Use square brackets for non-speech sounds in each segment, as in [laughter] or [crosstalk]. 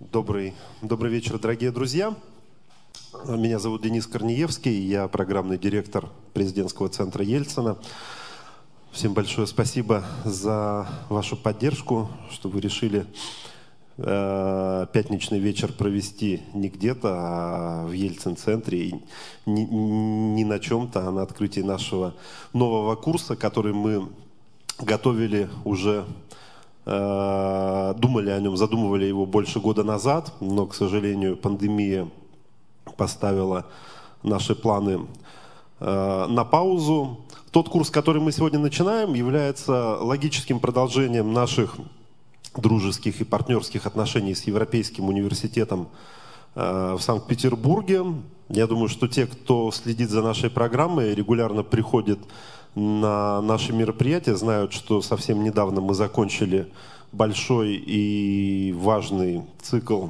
Добрый, добрый вечер, дорогие друзья. Меня зовут Денис Корнеевский, я программный директор президентского центра Ельцина. Всем большое спасибо за вашу поддержку, что вы решили э, пятничный вечер провести не где-то, а в Ельцин-центре, и не, не на чем-то, а на открытии нашего нового курса, который мы готовили уже думали о нем, задумывали его больше года назад, но, к сожалению, пандемия поставила наши планы э, на паузу. Тот курс, который мы сегодня начинаем, является логическим продолжением наших дружеских и партнерских отношений с Европейским университетом э, в Санкт-Петербурге. Я думаю, что те, кто следит за нашей программой, регулярно приходит на наши мероприятия, знают, что совсем недавно мы закончили большой и важный цикл,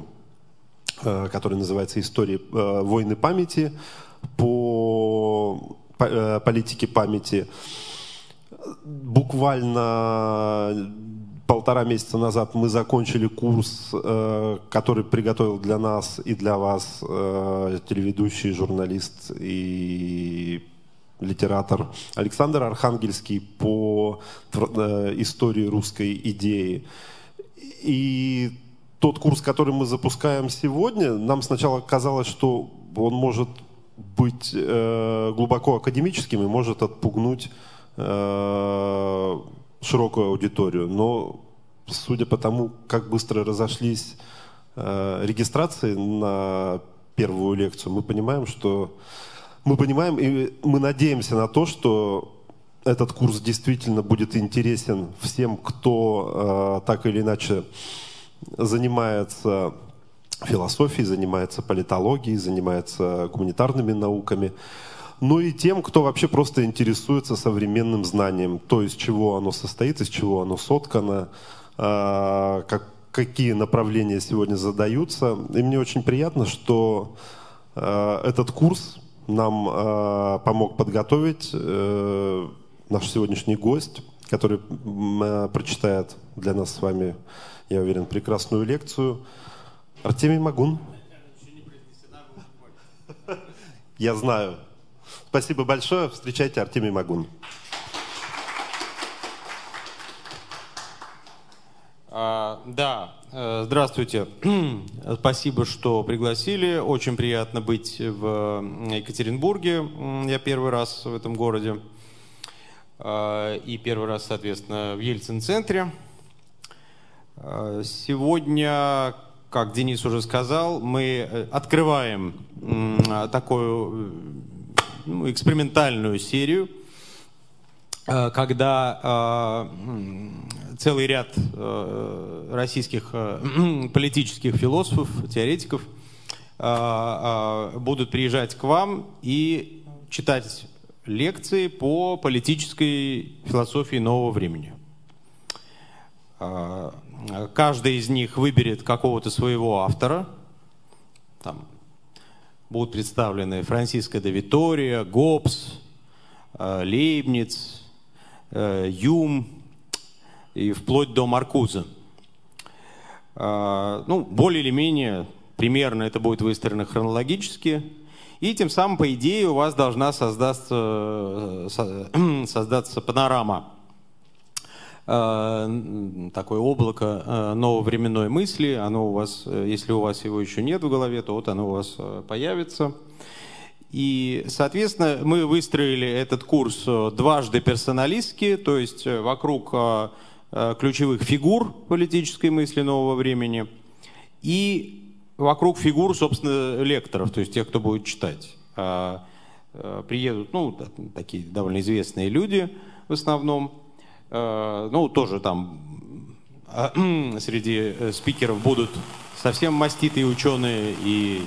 э, который называется «История э, войны памяти» по э, политике памяти. Буквально полтора месяца назад мы закончили курс, который приготовил для нас и для вас телеведущий, журналист и литератор Александр Архангельский по э, истории русской идеи. И тот курс, который мы запускаем сегодня, нам сначала казалось, что он может быть э, глубоко академическим и может отпугнуть э, широкую аудиторию. Но судя по тому, как быстро разошлись регистрации на первую лекцию, мы понимаем, что мы понимаем и мы надеемся на то, что этот курс действительно будет интересен всем, кто э, так или иначе занимается философией, занимается политологией, занимается гуманитарными науками, но и тем, кто вообще просто интересуется современным знанием, то, из чего оно состоит, из чего оно соткано, э, как, какие направления сегодня задаются. И мне очень приятно, что э, этот курс нам э, помог подготовить э, наш сегодняшний гость, который э, прочитает для нас с вами, я уверен, прекрасную лекцию. Артемий Магун. Я знаю. Спасибо большое. Встречайте Артемий Магун. А, да, здравствуйте. [clears throat] Спасибо, что пригласили. Очень приятно быть в Екатеринбурге. Я первый раз в этом городе. А, и первый раз, соответственно, в Ельцин-центре. А, сегодня, как Денис уже сказал, мы э, открываем такую ну, экспериментальную серию, когда целый ряд э, российских э, [clears throat] политических философов, теоретиков э, будут приезжать к вам и читать лекции по политической философии нового времени. Каждый из них выберет какого-то своего автора. Там будут представлены Франциско де Витория, Гоббс, Лейбниц, Юм, и вплоть до Маркуза. А, ну, более или менее, примерно это будет выстроено хронологически. И тем самым, по идее, у вас должна создаться, [clears throat] создаться панорама а, такое облако а, нововременной мысли, оно у вас, если у вас его еще нет в голове, то вот оно у вас появится. И, соответственно, мы выстроили этот курс дважды персоналистски, то есть вокруг Э, ключевых фигур политической мысли нового времени и вокруг фигур, собственно, лекторов, то есть тех, кто будет читать. А, э, приедут, ну, такие довольно известные люди в основном, э, ну, тоже там [clears throat] среди спикеров будут совсем маститые ученые и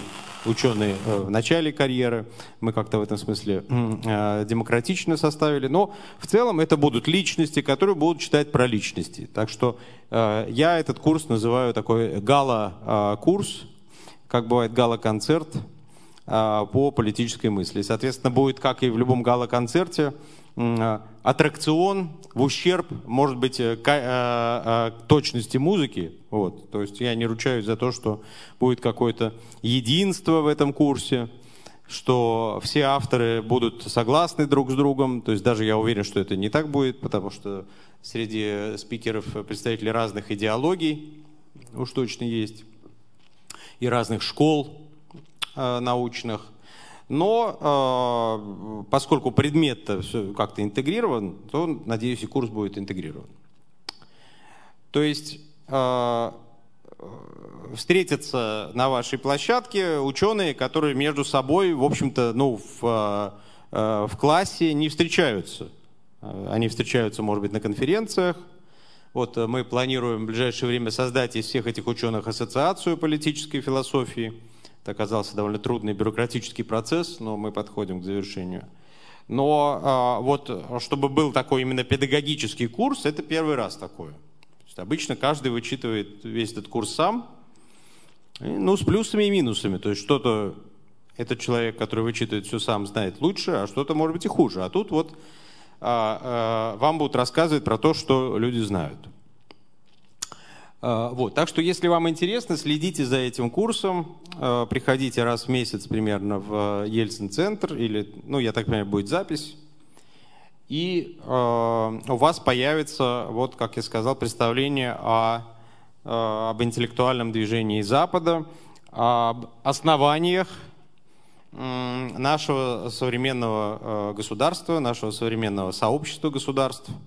ученые э, в начале карьеры. Мы как-то в этом смысле э, демократично составили. Но в целом это будут личности, которые будут читать про личности. Так что э, я этот курс называю такой гала-курс, как бывает гала-концерт по политической мысли. Соответственно, будет, как и в любом гала-концерте, аттракцион в ущерб, может быть, э, к, э, э, точности музыки. Вот. То есть я не ручаюсь за то, что будет какое-то единство в этом курсе, что все авторы будут согласны друг с другом. То есть даже я уверен, что это не так будет, потому что среди спикеров представители разных идеологий уж точно есть, и разных школ научных. Но э, поскольку предмет как-то интегрирован, то, надеюсь, и курс будет интегрирован. То есть э, встретятся на вашей площадке ученые, которые между собой, в общем-то, ну, в, э, в классе не встречаются. Они встречаются, может быть, на конференциях. Вот мы планируем в ближайшее время создать из всех этих ученых ассоциацию политической философии – это оказался довольно трудный бюрократический процесс, но мы подходим к завершению. Но а, вот чтобы был такой именно педагогический курс, это первый раз такое. Обычно каждый вычитывает весь этот курс сам, ну, с плюсами и минусами. То есть что-то этот человек, который вычитывает все сам, знает лучше, а что-то может быть и хуже. А тут вот а, а, вам будут рассказывать про то, что люди знают. А, вот. Так что, если вам интересно, следите за этим курсом, а, приходите раз в месяц примерно в Ельцин-центр, или, ну, я так понимаю, будет запись, и а, у вас появится, вот, как я сказал, представление о, об интеллектуальном движении Запада, об основаниях нашего современного государства, нашего современного сообщества государств –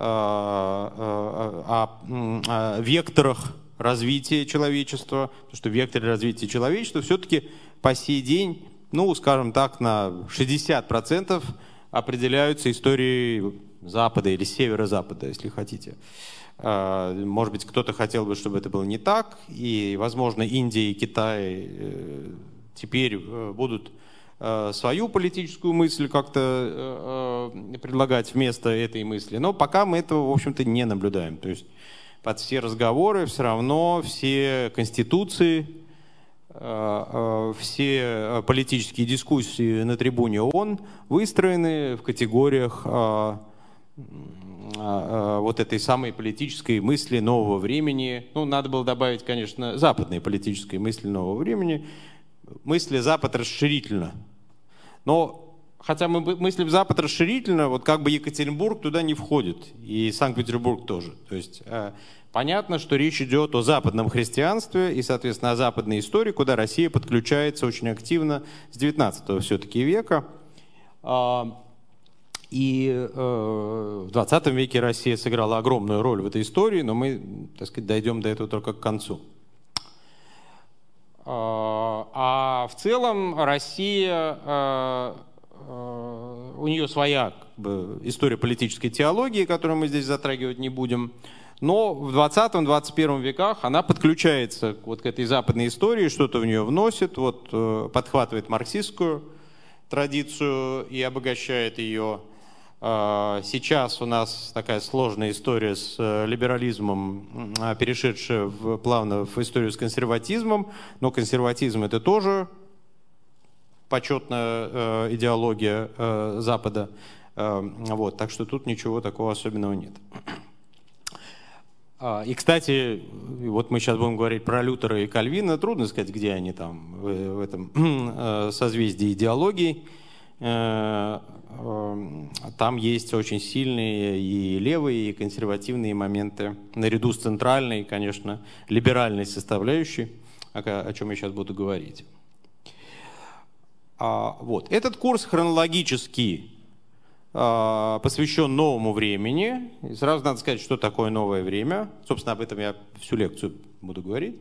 о, о векторах развития человечества, потому что векторы развития человечества все-таки по сей день, ну, скажем так, на 60% определяются историей Запада или Северо-Запада, если хотите. А, может быть, кто-то хотел бы, чтобы это было не так, и, возможно, Индия и Китай э, теперь э, будут Э, свою политическую мысль как-то э, э, предлагать вместо этой мысли. Но пока мы этого, в общем-то, не наблюдаем. То есть под все разговоры все равно все конституции, все политические дискуссии на трибуне ООН выстроены в категориях вот этой самой политической мысли нового времени. Ну, надо было добавить, конечно, западной политической мысли нового времени. Мысли Запад расширительно – но хотя мы мыслим Запад расширительно, вот как бы Екатеринбург туда не входит, и Санкт-Петербург тоже. То есть э, понятно, что речь идет о западном христианстве и, соответственно, о западной истории, куда Россия подключается очень активно с 19 все-таки века. А, и э, в 20 веке Россия сыграла огромную роль в этой истории, но мы, так сказать, дойдем до этого только к концу. А, а в целом Россия, а, а, у нее своя история политической теологии, которую мы здесь затрагивать не будем. Но в 20-21 веках она подключается вот к этой западной истории, что-то в нее вносит, вот, э, подхватывает марксистскую традицию и обогащает ее. А, сейчас у нас такая сложная история с э, либерализмом, а, перешедшая в, плавно в историю с консерватизмом, но консерватизм это тоже почетная э, идеология э, Запада. Вот, так что тут ничего такого особенного нет. А, и, кстати, вот мы сейчас будем говорить про Лютера и Кальвина. Трудно сказать, где они там в этом [clears throat] созвездии идеологии. Эм, там есть очень сильные и левые, и консервативные моменты, наряду с центральной, конечно, либеральной составляющей, о, чем я сейчас буду говорить. А, вот. Этот курс хронологически а, посвящен новому времени. И сразу надо сказать, что такое новое время. Собственно, об этом я всю лекцию буду говорить.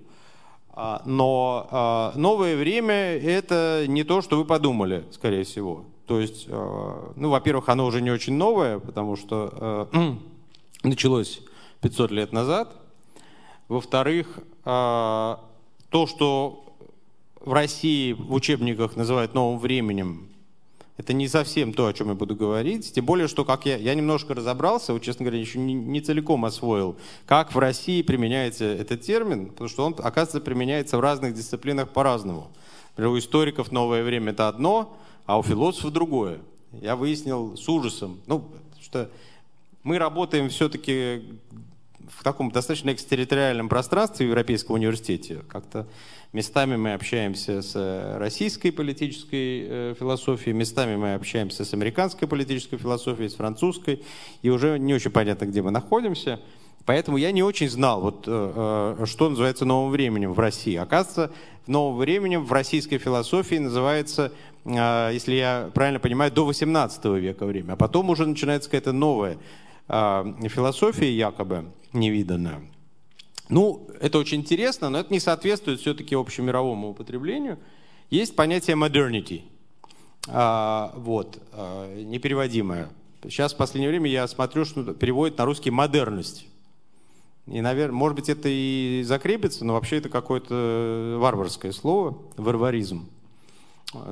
А, но новое время – это не то, что вы подумали, скорее всего. То есть, э, ну, во-первых, оно уже не очень новое, потому что [clears throat] началось 500 лет назад. Во-вторых, то, что в России в учебниках называют новым временем, это не совсем то, о чем я буду говорить. Тем более, что как я, я немножко разобрался, вот, честно говоря, еще не, не целиком освоил, как в России применяется этот термин, потому что он, оказывается, применяется в разных дисциплинах по-разному. У историков новое время это одно, а у философов другое. я выяснил с ужасом, ну, что мы работаем все-таки в таком достаточно экстерриториальном пространстве в Европейском университете. Как-то местами мы общаемся с российской политической э, философией, местами мы общаемся с американской политической философией, с французской, и уже не очень понятно, где мы находимся. Поэтому я не очень знал, вот, э, э, что называется новым временем в России. Оказывается, новым временем в российской философии называется, если я правильно понимаю, до 18 века время. А потом уже начинается какая-то новая философия якобы невиданная. Ну, это очень интересно, но это не соответствует все-таки общемировому употреблению. Есть понятие modernity, а, вот, а, непереводимое. Сейчас в последнее время я смотрю, что переводит на русский модерность. И, наверное, может быть, это и закрепится, но вообще это какое-то варварское слово, варваризм.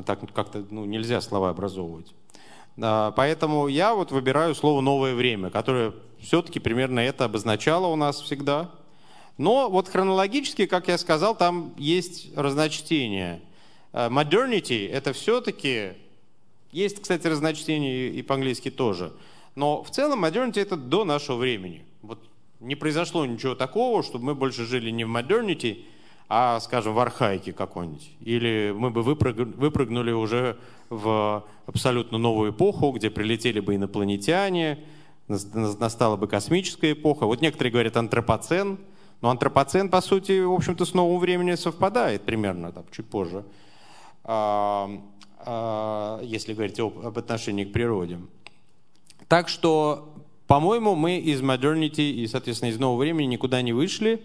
Так как-то ну, нельзя слова образовывать. Поэтому я вот выбираю слово «новое время», которое все-таки примерно это обозначало у нас всегда – но вот хронологически, как я сказал, там есть разночтение. Э, modernity — это все-таки... Есть, кстати, разночтение и по-английски тоже. Но в целом modernity — это до нашего времени. Вот не произошло ничего такого, чтобы мы больше жили не в modernity, а, скажем, в архаике какой-нибудь. Или мы бы выпрыгнули уже в абсолютно новую эпоху, где прилетели бы инопланетяне, настала бы космическая эпоха. Вот некоторые говорят антропоцен — но антропоцен, по сути, в общем-то, с новым временем совпадает примерно, там, чуть позже, а, а, если говорить об, отношении к природе. Так что, по-моему, мы из modernity и, соответственно, из нового времени никуда не вышли.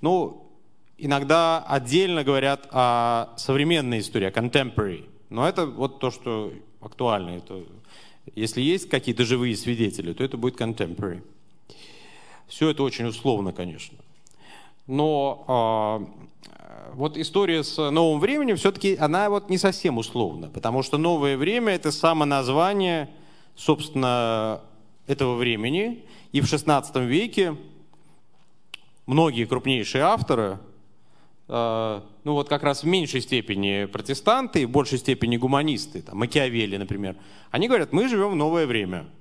Ну, иногда отдельно говорят о современной истории, о contemporary. Но это вот то, что актуально. Это, если есть какие-то живые свидетели, то это будет contemporary. Все это очень условно, конечно. Но э, вот история с новым временем все-таки она вот не совсем условна, потому что новое время это само название, собственно, этого времени. И в XVI веке многие крупнейшие авторы, ну вот как раз в меньшей степени протестанты в большей степени гуманисты, там, Макиавелли, например, они говорят, мы живем в новое время –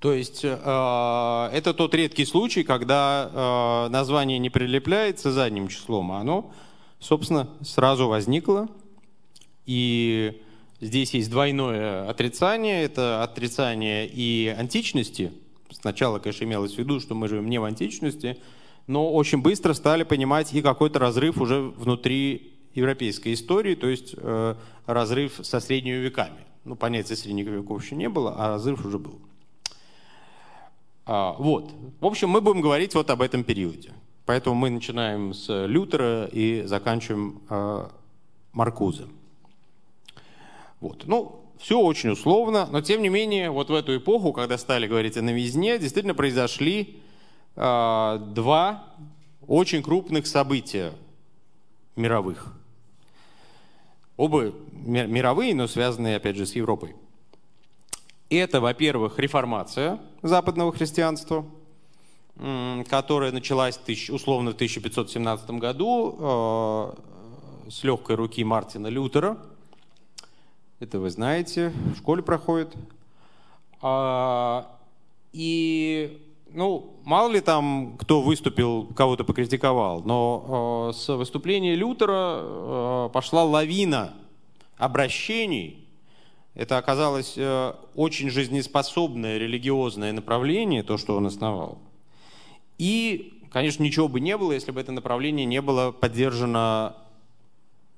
то есть э, это тот редкий случай, когда э, название не прилепляется задним числом, а оно, собственно, сразу возникло. И здесь есть двойное отрицание. Это отрицание и античности. Сначала, конечно, имелось в виду, что мы живем не в античности, но очень быстро стали понимать и какой-то разрыв уже внутри европейской истории, то есть э, разрыв со средними веками. Ну, понятия средних веков еще не было, а разрыв уже был. А, вот. В общем, мы будем говорить вот об этом периоде. Поэтому мы начинаем с Лютера и заканчиваем э, Маркузе. Вот. Ну, все очень условно, но тем не менее, вот в эту эпоху, когда стали говорить о новизне, действительно произошли э, два очень крупных события мировых. Оба мировые, но связанные, опять же, с Европой. Это, во-первых, реформация западного христианства, которая началась условно в 1517 году э, с легкой руки Мартина Лютера. Это вы знаете, в школе проходит. А, и, ну, мало ли там кто выступил, кого-то покритиковал, но э, с выступления Лютера э, пошла лавина обращений это оказалось э, очень жизнеспособное религиозное направление, то, что он основал. И, конечно, ничего бы не было, если бы это направление не было поддержано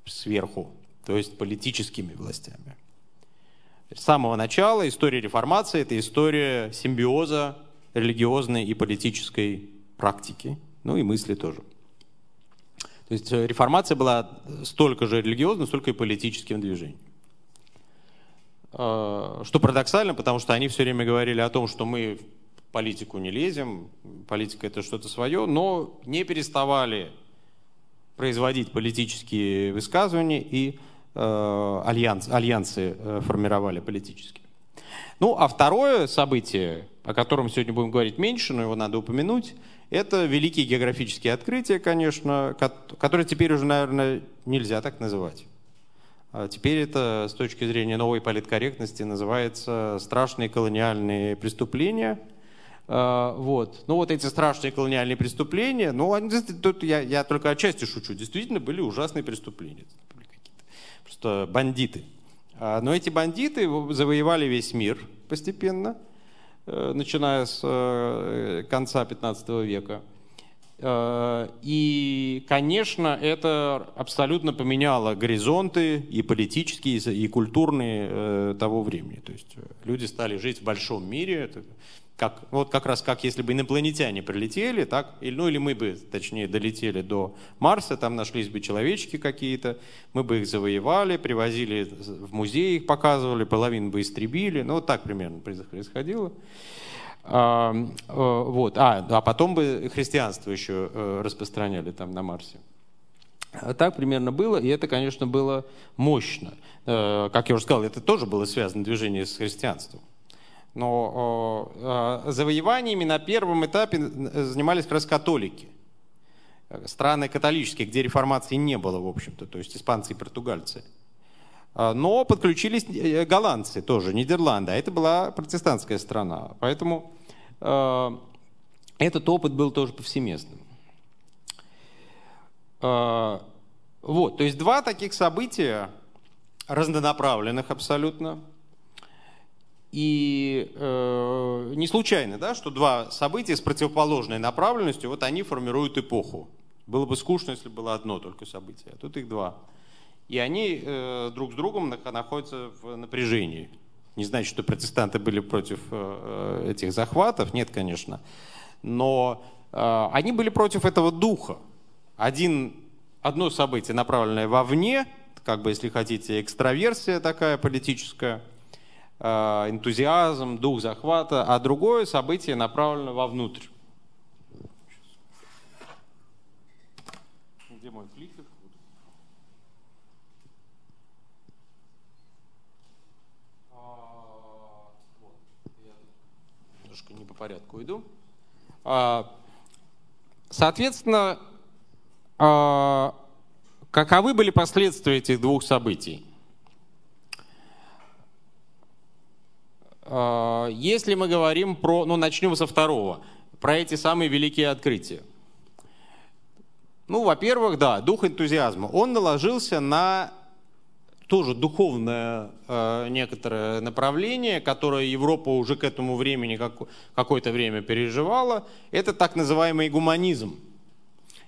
сверху, то есть политическими властями. С самого начала история реформации – это история симбиоза религиозной и политической практики, ну и мысли тоже. То есть э, реформация была столько же религиозной, столько и политическим движением. Э, что парадоксально, потому что они все время говорили о том, что мы в политику не лезем, политика это что-то свое, но не переставали производить политические высказывания и э, альянс, альянсы формировали политические. Ну, а второе событие, о котором сегодня будем говорить меньше, но его надо упомянуть, это великие географические открытия, конечно, которые теперь уже, наверное, нельзя так называть. А теперь это с точки зрения новой политкорректности называется страшные колониальные преступления. А, вот. Ну вот эти страшные колониальные преступления, ну они, тут я, я только отчасти шучу, действительно были ужасные преступления. Просто бандиты. А, но эти бандиты завоевали весь мир постепенно, начиная с э, конца 15 века. Э, и, конечно, это абсолютно поменяло горизонты и политические, и культурные э, того времени. То есть э, люди стали жить в большом мире. Это как, вот как раз как если бы инопланетяне прилетели, так, или, ну или мы бы, точнее, долетели до Марса, там нашлись бы человечки какие-то, мы бы их завоевали, привозили в музей, их показывали, половину бы истребили. Ну вот так примерно происходило. А, э, вот. а, а потом бы христианство еще э, распространяли там на Марсе. Так примерно было, и это, конечно, было мощно. Э, как я уже сказал, это тоже было связано движение с христианством. Но завоеваниями на первом этапе занимались как раз католики. Страны католические, где реформации не было, в общем-то, то есть испанцы и португальцы. А, но подключились э, голландцы тоже, Нидерланды, а это была протестантская страна. Поэтому э, этот опыт был тоже повсеместным. Э, вот, то есть два таких события, разнонаправленных абсолютно, и э, не случайно, да, что два события с противоположной направленностью, вот они формируют эпоху. Было бы скучно, если было одно только событие, а тут их два и они э, друг с другом находятся в напряжении. Не значит, что протестанты были против э, э, этих захватов, нет, конечно, но э, они были против этого духа. Один, одно событие, направленное вовне, как бы, если хотите, экстраверсия такая политическая, энтузиазм, дух захвата, а другое событие направлено вовнутрь. Где мой кликер? порядку иду. А, соответственно, а, каковы были последствия этих двух событий? Если мы говорим про, ну начнем со второго, про эти самые великие открытия. Ну, во-первых, да, дух энтузиазма. Он наложился на тоже духовное э, некоторое направление, которое Европа уже к этому времени как, какое-то время переживала, это так называемый гуманизм.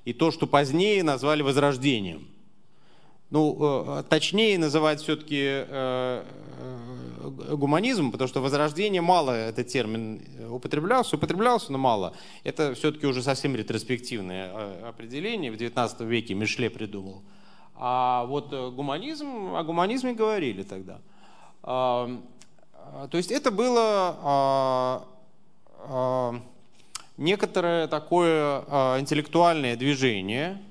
И то, что позднее назвали возрождением. Ну, э, точнее называть все-таки э, э, гуманизм, потому что возрождение мало, этот термин употреблялся, употреблялся, но мало. Это все-таки уже совсем ретроспективное э, определение, в 19 веке Мишле придумал. А вот э, гуманизм, о гуманизме говорили тогда. А, а, то есть это было а, некоторое такое интеллектуальное движение,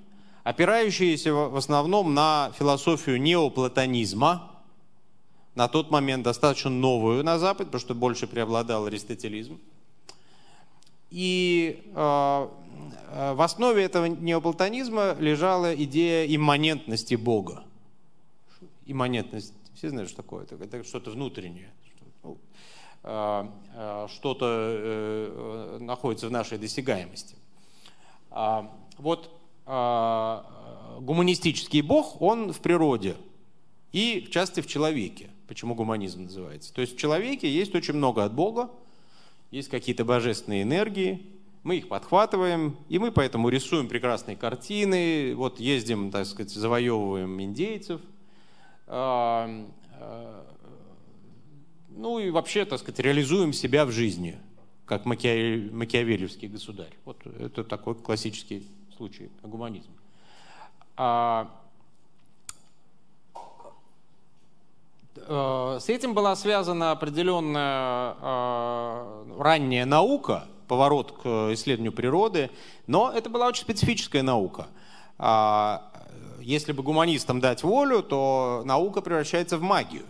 опирающееся в основном на философию неоплатонизма, на тот момент достаточно новую на Запад, потому что больше преобладал аристотелизм. И Э, в основе этого неоплатонизма лежала идея имманентности Бога. Имманентность, все знают, что такое? Это что-то внутреннее. Ну, э, э, что-то находится в нашей досягаемости. А, вот гуманистический Бог, он в природе и, в частности, в человеке. Почему гуманизм называется? То есть в человеке есть очень много от Бога, есть какие-то божественные энергии, мы их подхватываем, и мы поэтому рисуем прекрасные картины, вот ездим, так сказать, завоевываем индейцев. А, а, ну и вообще, так сказать, реализуем себя в жизни, как макиавелевский государь. Вот это такой классический случай гуманизма. С этим была связана определенная ранняя наука – поворот к исследованию природы, но это была очень специфическая наука. А, если бы гуманистам дать волю, то наука превращается в магию.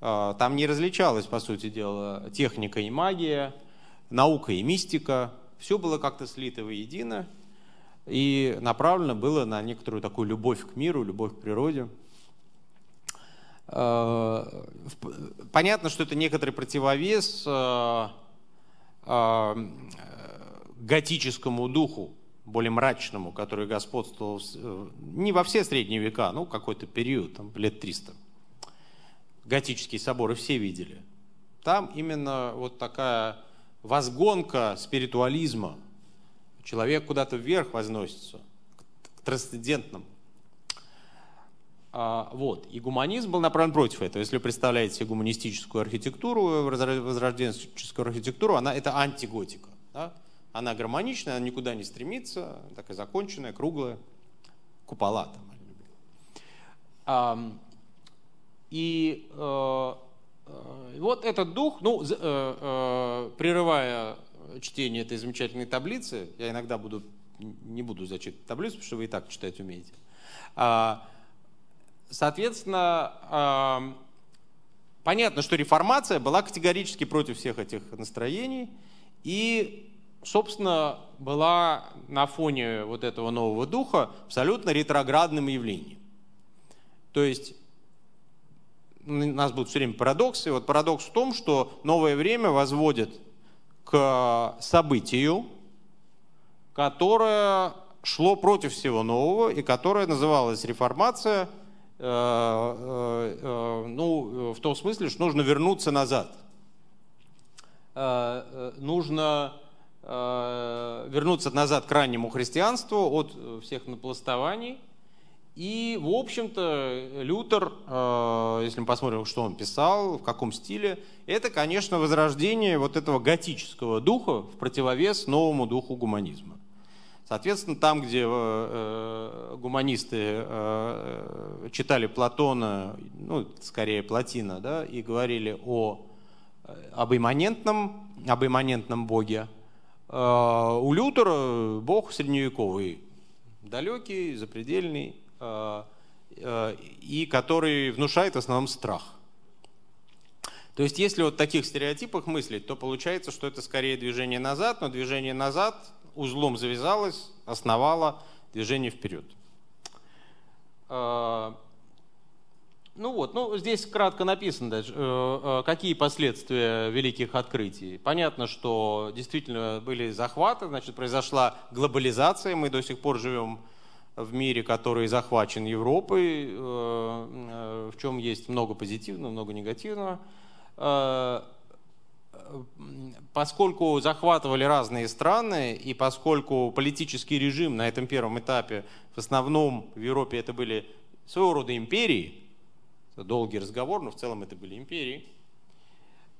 А, там не различалась, по сути дела, техника и магия, наука и мистика. Все было как-то слито воедино и направлено было на некоторую такую любовь к миру, любовь к природе. Понятно, что это некоторый противовес готическому духу, более мрачному, который господствовал не во все средние века, ну какой-то период, там, лет 300. Готические соборы все видели. Там именно вот такая возгонка спиритуализма. Человек куда-то вверх возносится, к трансцендентному. А, вот. И гуманизм был направлен против этого. Если вы представляете себе гуманистическую архитектуру, возрожденческую архитектуру, она, это антиготика. Да? Она гармоничная, она никуда не стремится, такая законченная, круглая, купола там. А, и э, э, вот этот дух, ну, э, прерывая чтение этой замечательной таблицы, я иногда буду, не буду зачитывать таблицу, потому что вы и так читать умеете. Соответственно, понятно, что реформация была категорически против всех этих настроений, и, собственно, была на фоне вот этого нового духа абсолютно ретроградным явлением. То есть у нас будут все время парадоксы. Вот парадокс в том, что новое время возводит к событию, которое шло против всего нового и которое называлось реформация – ну, в том смысле, что нужно вернуться назад. Нужно вернуться назад к раннему христианству от всех напластований. И, в общем-то, Лютер, если мы посмотрим, что он писал, в каком стиле, это, конечно, возрождение вот этого готического духа в противовес новому духу гуманизма. Соответственно, там, где э, э, гуманисты э, читали Платона, ну, скорее Платина, да, и говорили о, об, имманентном, об имманентном боге, у Лютера бог средневековый, далекий, запредельный, и который внушает в основном страх. То есть, если вот в таких стереотипах мыслить, то получается, что это скорее движение назад, но движение назад узлом завязалась, основала движение вперед. А, ну вот, ну здесь кратко написано, даже, э, э, какие последствия великих открытий. Понятно, что действительно были захваты, значит, произошла глобализация, мы до сих пор живем в мире, который захвачен Европой, э, в чем есть много позитивного, много негативного поскольку захватывали разные страны, и поскольку политический режим на этом первом этапе, в основном в Европе это были своего рода империи, это долгий разговор, но в целом это были империи,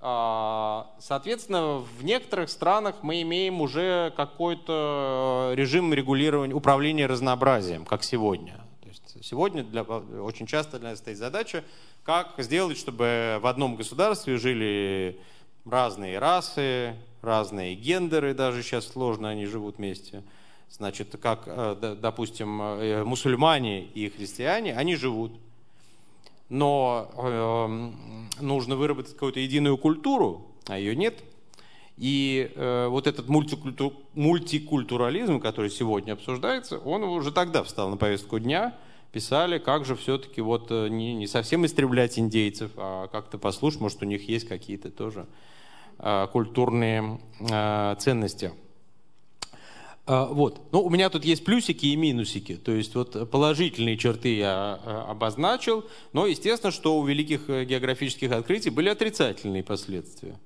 а, Соответственно, в некоторых странах мы имеем уже какой-то режим регулирования, управления разнообразием, как сегодня. То есть сегодня для, очень часто для нас стоит задача, как сделать, чтобы в одном государстве жили разные расы, разные гендеры, даже сейчас сложно, они живут вместе. Значит, как, э, допустим, э, мусульмане и христиане, они живут. Но э, нужно выработать какую-то единую культуру, а ее нет. И э, вот этот мультикультур, мультикультурализм, который сегодня обсуждается, он уже тогда встал на повестку дня. Писали, как же все-таки вот э, не, не совсем истреблять индейцев, а как-то послушать, может, у них есть какие-то тоже культурные э, ценности. Э, вот. Ну, у меня тут есть плюсики и минусики. То есть вот положительные черты я обозначил, но естественно, что у великих географических открытий были отрицательные последствия.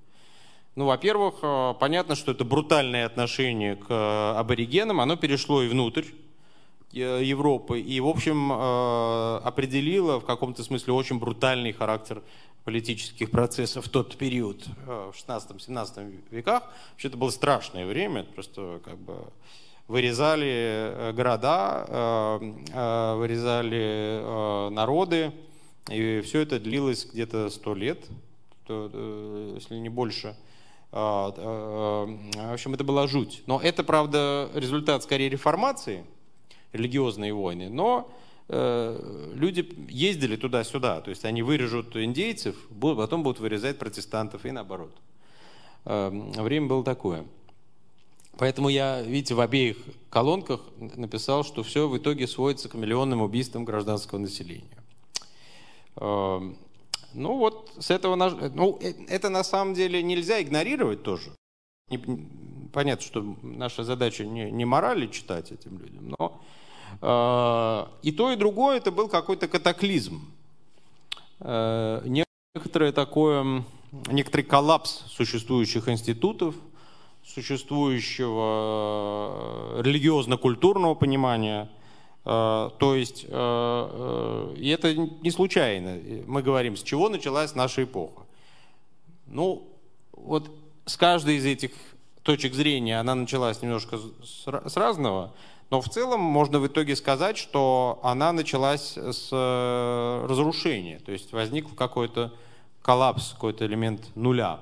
Ну, во-первых, понятно, что это брутальное отношение к аборигенам, оно перешло и внутрь Европы, и, в общем, определило в каком-то смысле очень брутальный характер политических процессов в тот период, э, в 16-17 веках, вообще это было страшное время, просто как бы вырезали э, города, э, вырезали народы, и все это длилось где-то сто лет, если не больше. В общем, это была жуть. Но это, правда, результат скорее реформации, религиозные войны, но люди ездили туда-сюда, то есть они вырежут индейцев, потом будут вырезать протестантов и наоборот. Э, время было такое. Поэтому я, видите, в обеих колонках написал, что все в итоге сводится к миллионным убийствам гражданского населения. Э, ну вот с этого, ну это на самом деле нельзя игнорировать тоже. Понятно, что наша задача не, не морали читать этим людям, но э, и то, и другое это был какой-то катаклизм. Э, некоторое такое, некоторый коллапс существующих институтов, существующего э, религиозно-культурного понимания. Э, то есть, и это не случайно. Мы говорим, с чего началась наша эпоха. Ну, вот с каждой из этих точек зрения она началась немножко с разного, но в целом можно в итоге сказать, что она началась с разрушения, то есть возник какой-то коллапс, какой-то элемент нуля.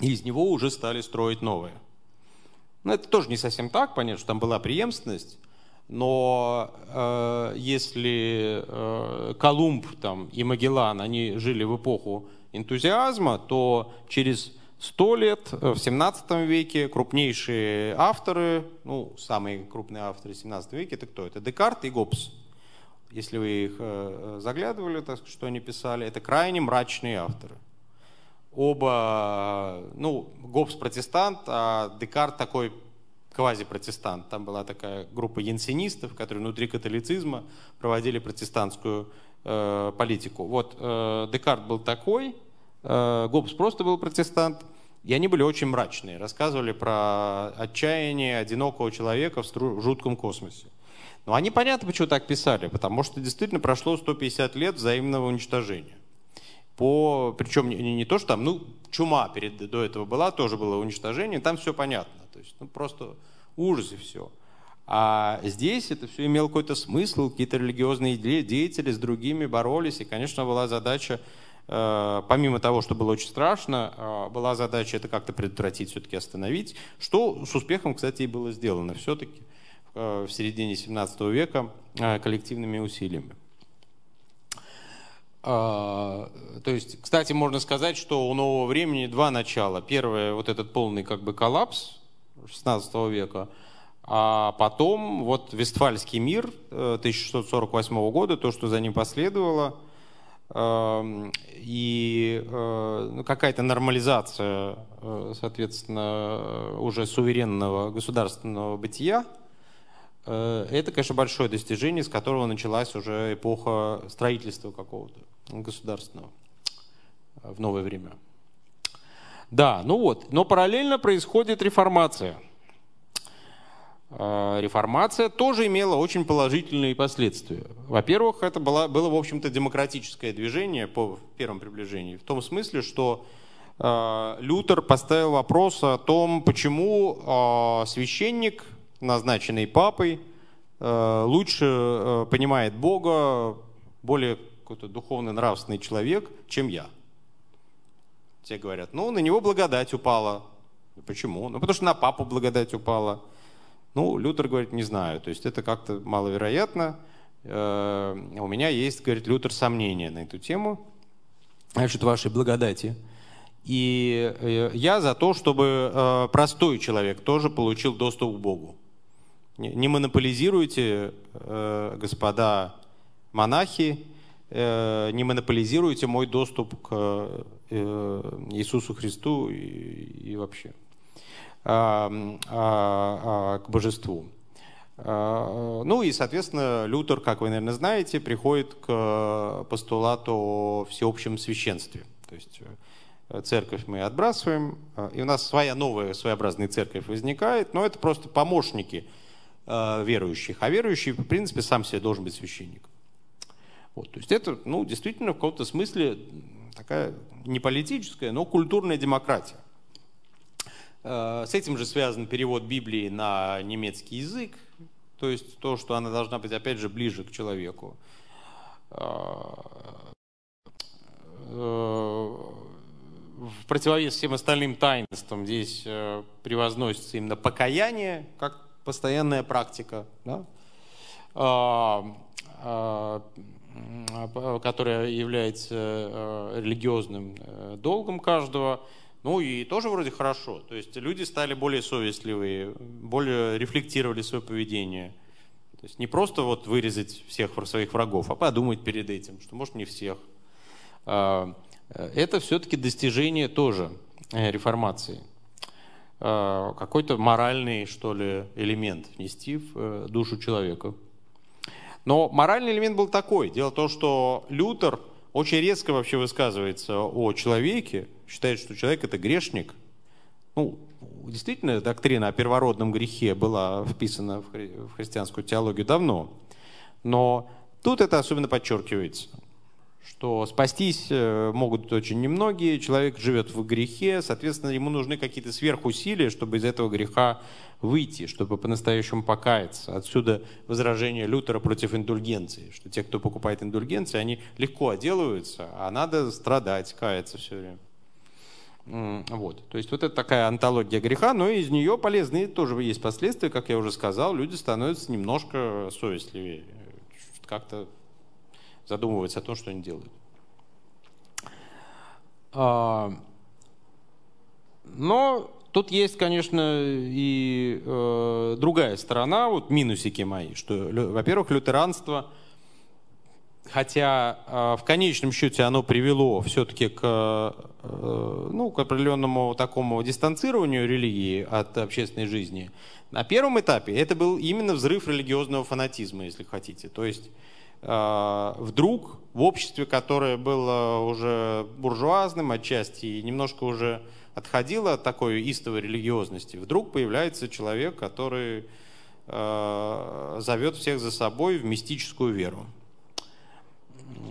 И из него уже стали строить новое. Но это тоже не совсем так, понятно, что там была преемственность, но э, если э, Колумб там, и Магеллан, они жили в эпоху энтузиазма, то через сто лет, э, в 17 веке, крупнейшие авторы, ну, самые крупные авторы 17 века, это кто? Это Декарт и Гоббс. Если вы их э, заглядывали, так что они писали, это крайне мрачные авторы оба, ну, Гоббс протестант, а Декарт такой квази-протестант. Там была такая группа янсенистов, которые внутри католицизма проводили протестантскую э, политику. Вот э, Декарт был такой, э, Гоббс просто был протестант, и они были очень мрачные, рассказывали про отчаяние одинокого человека в, жутком космосе. Но они понятно, почему так писали, потому что действительно прошло 150 лет взаимного уничтожения по, причем не, не то, что там, ну, чума перед, до этого была, тоже было уничтожение, там все понятно, то есть, ну, просто ужас и все. А здесь это все имело какой-то смысл, какие-то религиозные деятели с другими боролись, и, конечно, была задача, э, помимо того, что было очень страшно, э, была задача это как-то предотвратить, все-таки остановить, что с успехом, кстати, и было сделано все-таки э, в середине 17 века э, коллективными усилиями. То есть, кстати, можно сказать, что у нового времени два начала. Первое, вот этот полный как бы коллапс 16 века, а потом вот Вестфальский мир 1648 э, года, то, что за ним последовало, и э, ну, какая-то нормализация, э, соответственно, уже суверенного государственного бытия – Э, это, конечно, большое достижение, с которого началась уже эпоха строительства какого-то государственного в новое время. Да, ну вот, но параллельно происходит реформация. Э, реформация тоже имела очень положительные последствия. Во-первых, это было, было, в общем-то, демократическое движение по первому приближению, в том смысле, что Лютер поставил вопрос о том, почему священник назначенный папой, э, лучше э, понимает Бога, более какой-то духовный, нравственный человек, чем я. Те говорят, ну, на него благодать упала. Почему? Ну, потому что на папу благодать упала. Ну, Лютер говорит, не знаю. То есть это как-то маловероятно. Э, у меня есть, говорит Лютер, сомнения на эту тему насчет вашей благодати. И я за то, чтобы простой человек тоже получил доступ к Богу. Не монополизируйте, э, господа монахи, э, не монополизируйте мой доступ к э, Иисусу Христу и, вообще к божеству. Ну и, соответственно, Лютер, как вы, наверное, знаете, приходит к постулату о всеобщем священстве. То есть церковь мы отбрасываем, и у нас своя новая своеобразная церковь возникает, но это просто помощники – Э, верующих. А верующий, в принципе, сам себе должен быть священником. Вот, то есть это, ну, действительно, в каком-то смысле такая не политическая, но культурная демократия. Э, с этим же связан перевод Библии на немецкий язык, то есть то, что она должна быть, опять же, ближе к человеку. Э, в противовес всем остальным таинствам здесь превозносится именно покаяние, как постоянная практика, да? которая является э, религиозным э, долгом каждого. Ну и тоже вроде хорошо. То есть люди стали более совестливые, более рефлектировали свое поведение. То есть не просто вот вырезать всех своих врагов, а подумать перед этим, что может не всех. это все-таки достижение тоже реформации. Какой-то моральный, что ли, элемент внести в душу человека. Но моральный элемент был такой. Дело в том, что Лютер очень резко вообще высказывается о человеке, считает, что человек это грешник. Ну, действительно, доктрина о первородном грехе была вписана в, в христианскую теологию давно. Но тут это особенно подчеркивается, что спастись э, могут очень немногие, человек живет в грехе, соответственно, ему нужны какие-то сверхусилия, чтобы из этого греха выйти, чтобы по-настоящему покаяться. Отсюда возражение Лютера против индульгенции, что те, кто покупает индульгенции, они легко отделываются, а надо страдать, каяться все время. Вот. То есть вот это такая антология греха, но из нее полезные тоже есть последствия, как я уже сказал, люди становятся немножко совестливее, как-то задумываются о том, что они делают. А, но тут есть, конечно, и э, другая сторона, вот минусики мои, что, во-первых, лютеранство – хотя э, в конечном счете оно привело все-таки к, э, ну, к определенному такому дистанцированию религии от общественной жизни, на первом этапе это был именно взрыв религиозного фанатизма, если хотите. То есть вдруг в обществе, которое было уже буржуазным отчасти и немножко уже отходило от такой истовой религиозности, вдруг появляется человек, который зовет всех за собой в мистическую веру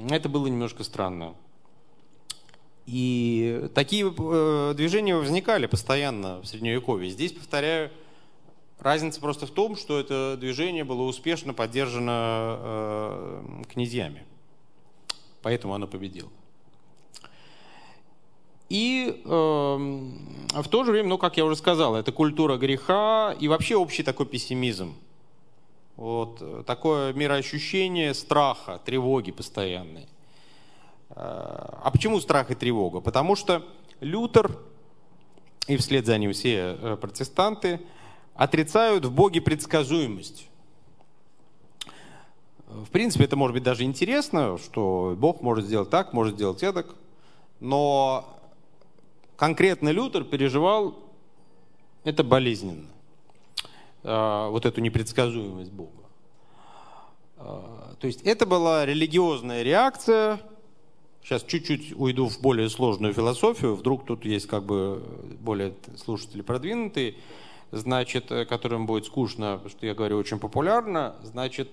это было немножко странно. И такие э, движения возникали постоянно в Средневековье. Здесь, повторяю, разница просто в том, что это движение было успешно поддержано э, князьями. Поэтому оно победило. И э, в то же время, ну, как я уже сказал, это культура греха и вообще общий такой пессимизм. Вот э, такое мироощущение страха, тревоги постоянной. Э, а почему страх и тревога? Потому что Лютер и вслед за ним все э, протестанты отрицают в Боге предсказуемость. В принципе, это может быть даже интересно, что Бог может сделать так, может сделать так, но конкретно Лютер переживал это болезненно. Э, вот эту непредсказуемость Бога. Э, то есть это была религиозная реакция. Сейчас чуть-чуть уйду в более сложную философию. Вдруг тут есть как бы более слушатели продвинутые, значит, э, которым будет скучно, потому что я говорю очень популярно. Значит,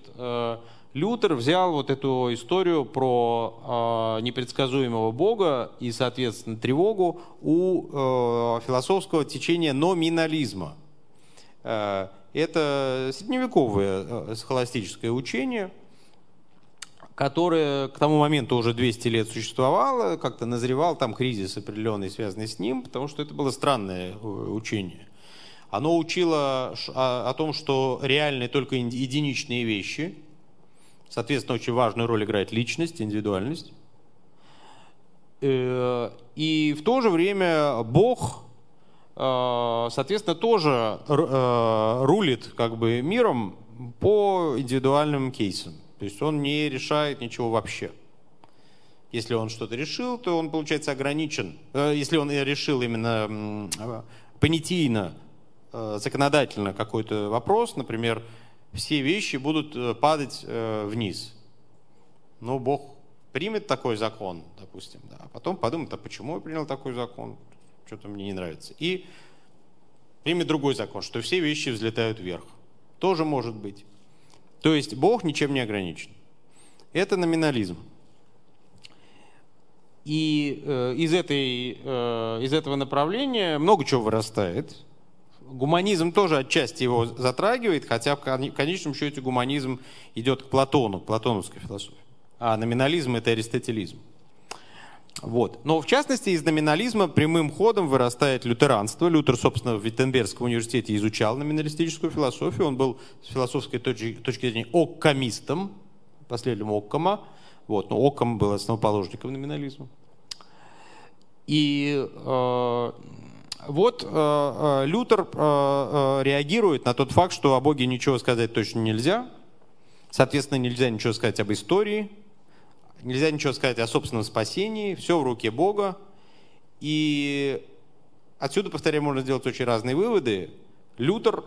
Лютер взял вот эту историю про непредсказуемого Бога и, соответственно, тревогу у философского течения номинализма это средневековое э, схоластическое учение, которое к тому моменту уже 200 лет существовало, как-то назревал там кризис определенный, связанный с ним, потому что это было странное э, учение. Оно учило о том, что реальны только единичные вещи, соответственно, очень важную роль играет личность, индивидуальность. Э, и в то же время Бог Э, соответственно, тоже э, рулит как бы миром по индивидуальным кейсам. То есть он не решает ничего вообще. Если он что-то решил, то он, получается, ограничен. Если он решил именно понятийно, законодательно какой-то вопрос, например, все вещи будут падать вниз. Но Бог примет такой закон, допустим, да, а потом подумает, а почему я принял такой закон? что-то мне не нравится. И примет другой закон, что все вещи взлетают вверх. Тоже может быть. То есть Бог ничем не ограничен. Это номинализм. И э, из, этой, э, из этого направления много чего вырастает. Гуманизм тоже отчасти его затрагивает, хотя в конечном счете гуманизм идет к Платону, платоновской философии. А номинализм – это аристотелизм. Вот. Но в частности из номинализма прямым ходом вырастает лютеранство. Лютер, собственно, в Виттенбергском университете изучал номиналистическую философию. Он был с философской точки, точки зрения оккамистом, последним Оккама. Вот. Но Оккам был основоположником номинализма. И э, вот э, э Лютер э, э, реагирует на тот факт, что о Боге ничего сказать точно нельзя. Соответственно, нельзя ничего сказать об истории, нельзя ничего сказать о собственном спасении, все в руке Бога. И отсюда, повторяю, можно сделать очень разные выводы. Лютер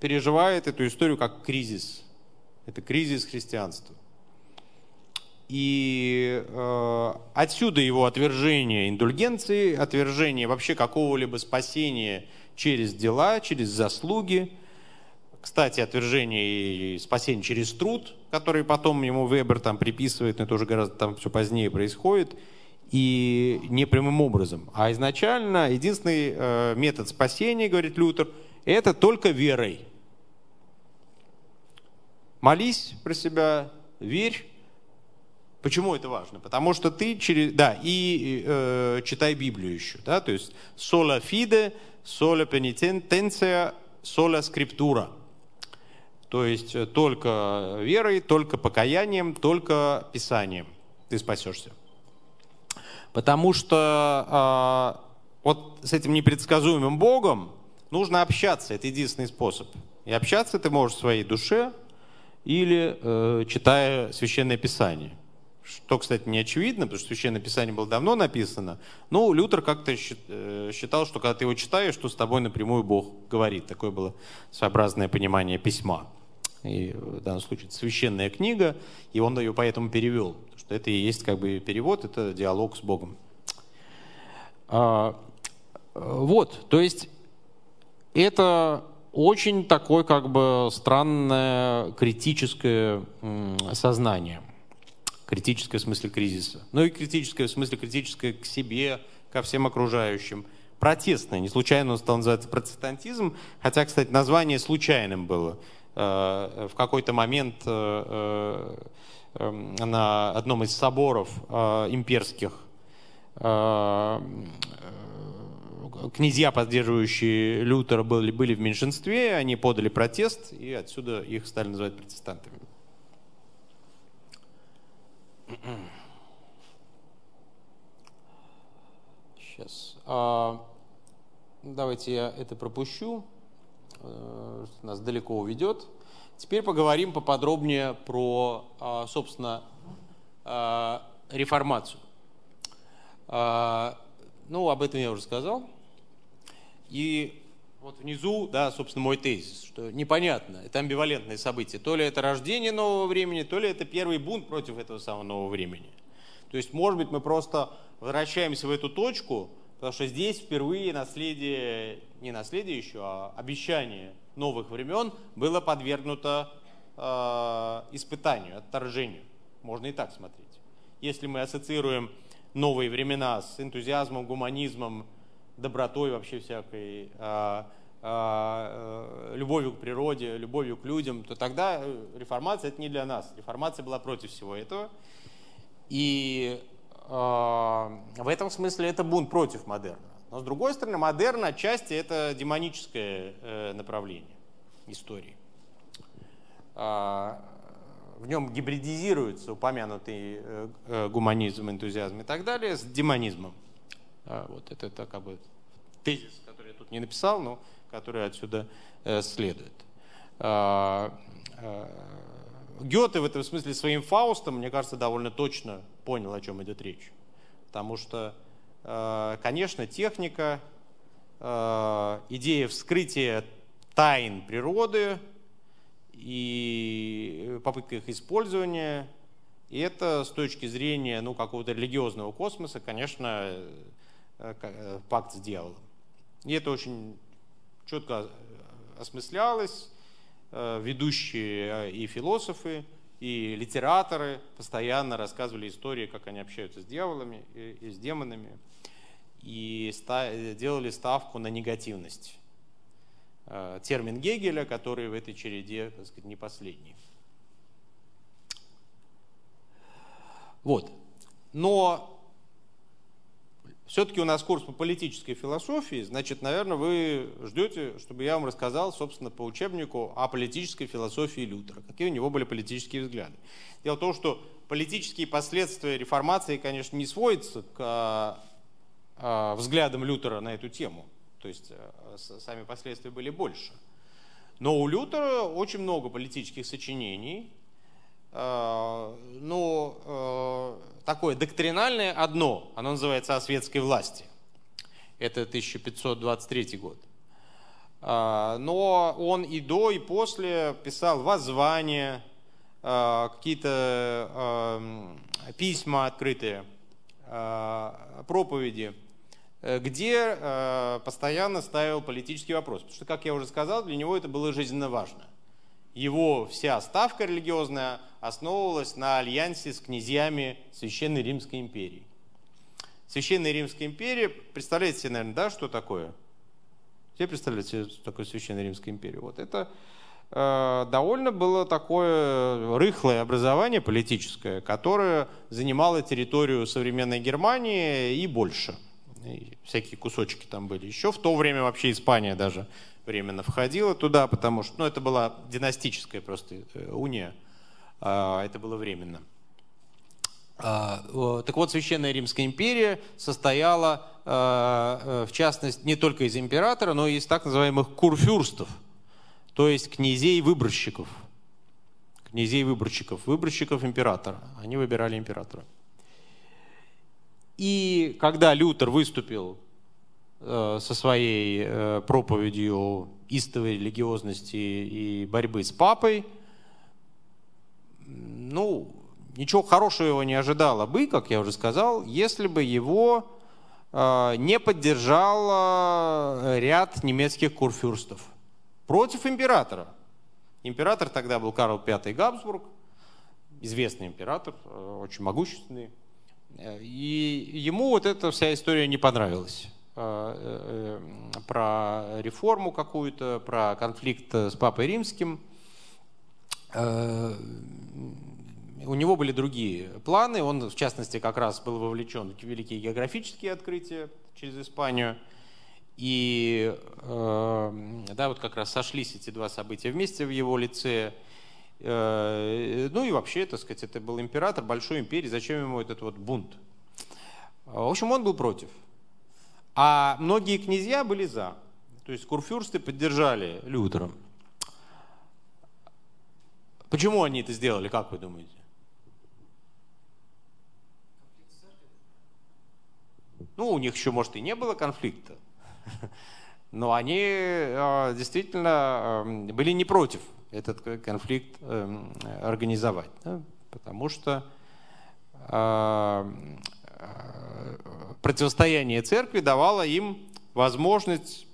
переживает эту историю как кризис. Это кризис христианства. И э, отсюда его отвержение индульгенции, отвержение вообще какого-либо спасения через дела, через заслуги. Кстати, отвержение и спасение через труд, который потом ему Вебер там приписывает, но это уже гораздо там все позднее происходит, и не прямым образом. А изначально единственный э, метод спасения, говорит Лютер, это только верой. Молись про себя, верь. Почему это важно? Потому что ты через... Да, и э, читай Библию еще. Да? То есть sola fide, sola penitentia, sola scriptura. То есть э, только верой, только покаянием, только Писанием ты спасешься. Потому что э, вот с этим непредсказуемым Богом нужно общаться. Это единственный способ. И общаться ты можешь в своей душе, или э, читая Священное Писание. Что, кстати, не очевидно, потому что Священное Писание было давно написано. Но Лютер как-то э, считал, что когда ты его читаешь, что с тобой напрямую Бог говорит. Такое было своеобразное понимание письма. И в данном случае это священная книга, и он ее поэтому перевел. Потому что это и есть как бы перевод, это диалог с Богом. А, вот, то есть это очень такое как бы странное критическое сознание. Критическое в смысле кризиса. Ну и критическое в смысле критическое к себе, ко всем окружающим. Протестное. Не случайно он стал называться протестантизм, хотя, кстати, название случайным было. Э, в какой-то момент э, э, на одном из соборов имперских князья, поддерживающие Лютера, были в меньшинстве, они подали протест, и отсюда их стали называть протестантами. Сейчас. А, давайте я это пропущу. А, нас далеко уведет. Теперь поговорим поподробнее про, а, собственно, а, реформацию. А, ну, об этом я уже сказал. И вот внизу, да, собственно, мой тезис, что непонятно, это амбивалентное событие. То ли это рождение нового времени, то ли это первый бунт против этого самого нового времени. То есть, может быть, мы просто возвращаемся в эту точку, потому что здесь впервые наследие, не наследие еще, а обещание новых времен было подвергнуто э, испытанию, отторжению. Можно и так смотреть. Если мы ассоциируем новые времена с энтузиазмом, гуманизмом, добротой вообще всякой, э, любовью к природе, любовью к людям, то тогда э, реформация это не для нас. Реформация была против всего этого. И а, в этом смысле это бунт против модерна. Но с другой стороны, модерн отчасти это демоническое э, направление истории в нем гибридизируется упомянутый э, э, гуманизм, энтузиазм и так далее с демонизмом. А, вот это, это как бы тезис, который я тут не написал, но который отсюда э, следует. А, Гёте в этом смысле своим Фаустом, мне кажется, довольно точно понял, о чем идет речь. Потому что, конечно, техника, идея вскрытия тайн природы, и попытка их использования. И это с точки зрения ну, какого-то религиозного космоса, конечно, э, э, пакт с дьяволом. И это очень четко осмыслялось. Э, ведущие и философы, и литераторы постоянно рассказывали истории, как они общаются с дьяволами и с демонами, и делали ставку на негативность Э, термин Гегеля, который в этой череде, так сказать, не последний. Вот. Но все-таки у нас курс по политической философии, значит, наверное, вы ждете, чтобы я вам рассказал, собственно, по учебнику о политической философии Лютера, какие у него были политические взгляды. Дело в том, что политические последствия реформации, конечно, не сводятся к а, а, взглядам Лютера на эту тему то есть э, сами последствия были больше. Но у Лютера очень много политических сочинений, э, но такое доктринальное одно, оно называется «О светской власти». Это 1523 год. А, но он и до, и после писал воззвания, какие-то письма открытые, проповеди, э, где постоянно ставил политический вопрос. Потому что, как я уже сказал, для него это было жизненно важно. Его вся ставка религиозная основывалась на альянсе с князьями Священной Римской империи. Священная Римская империя, представляете себе, наверное, да, что такое? Все представляете себе, что такое Священная Римская империя? Вот это э, довольно было такое рыхлое образование политическое, которое занимало территорию современной Германии и больше. И всякие кусочки там были. Еще в то время вообще Испания даже временно входила туда, потому что ну, это была династическая просто э, уния, а, это было временно. А, так вот, Священная Римская империя состояла, а, э, в частности, не только из императора, но и из так называемых курфюрстов, то есть князей-выборщиков. Князей-выборщиков, выборщиков императора. Они выбирали императора. И когда Лютер выступил со своей э, проповедью истовой религиозности и борьбы с папой, ну, ничего хорошего его не ожидало бы, как я уже сказал, если бы его э, не поддержал ряд немецких курфюрстов против императора. Император тогда был Карл V Габсбург, известный император, очень могущественный. И ему вот эта вся история не понравилась. Э, э, про реформу какую-то, про конфликт с Папой Римским. Э, у него были другие планы. Он, в частности, как раз был вовлечен в великие географические открытия через Испанию. И да, вот как раз сошлись эти два события вместе в его лице. Ну и вообще, так сказать, это был император большой империи. Зачем ему этот вот бунт? В общем, он был против. А многие князья были за. То есть курфюрсты поддержали Лютера. Почему они это сделали, как вы думаете? Ну, у них еще, может, и не было конфликта, но они э, действительно э, были не против этот конфликт э, организовать, да? потому что противостояние церкви давало им возможность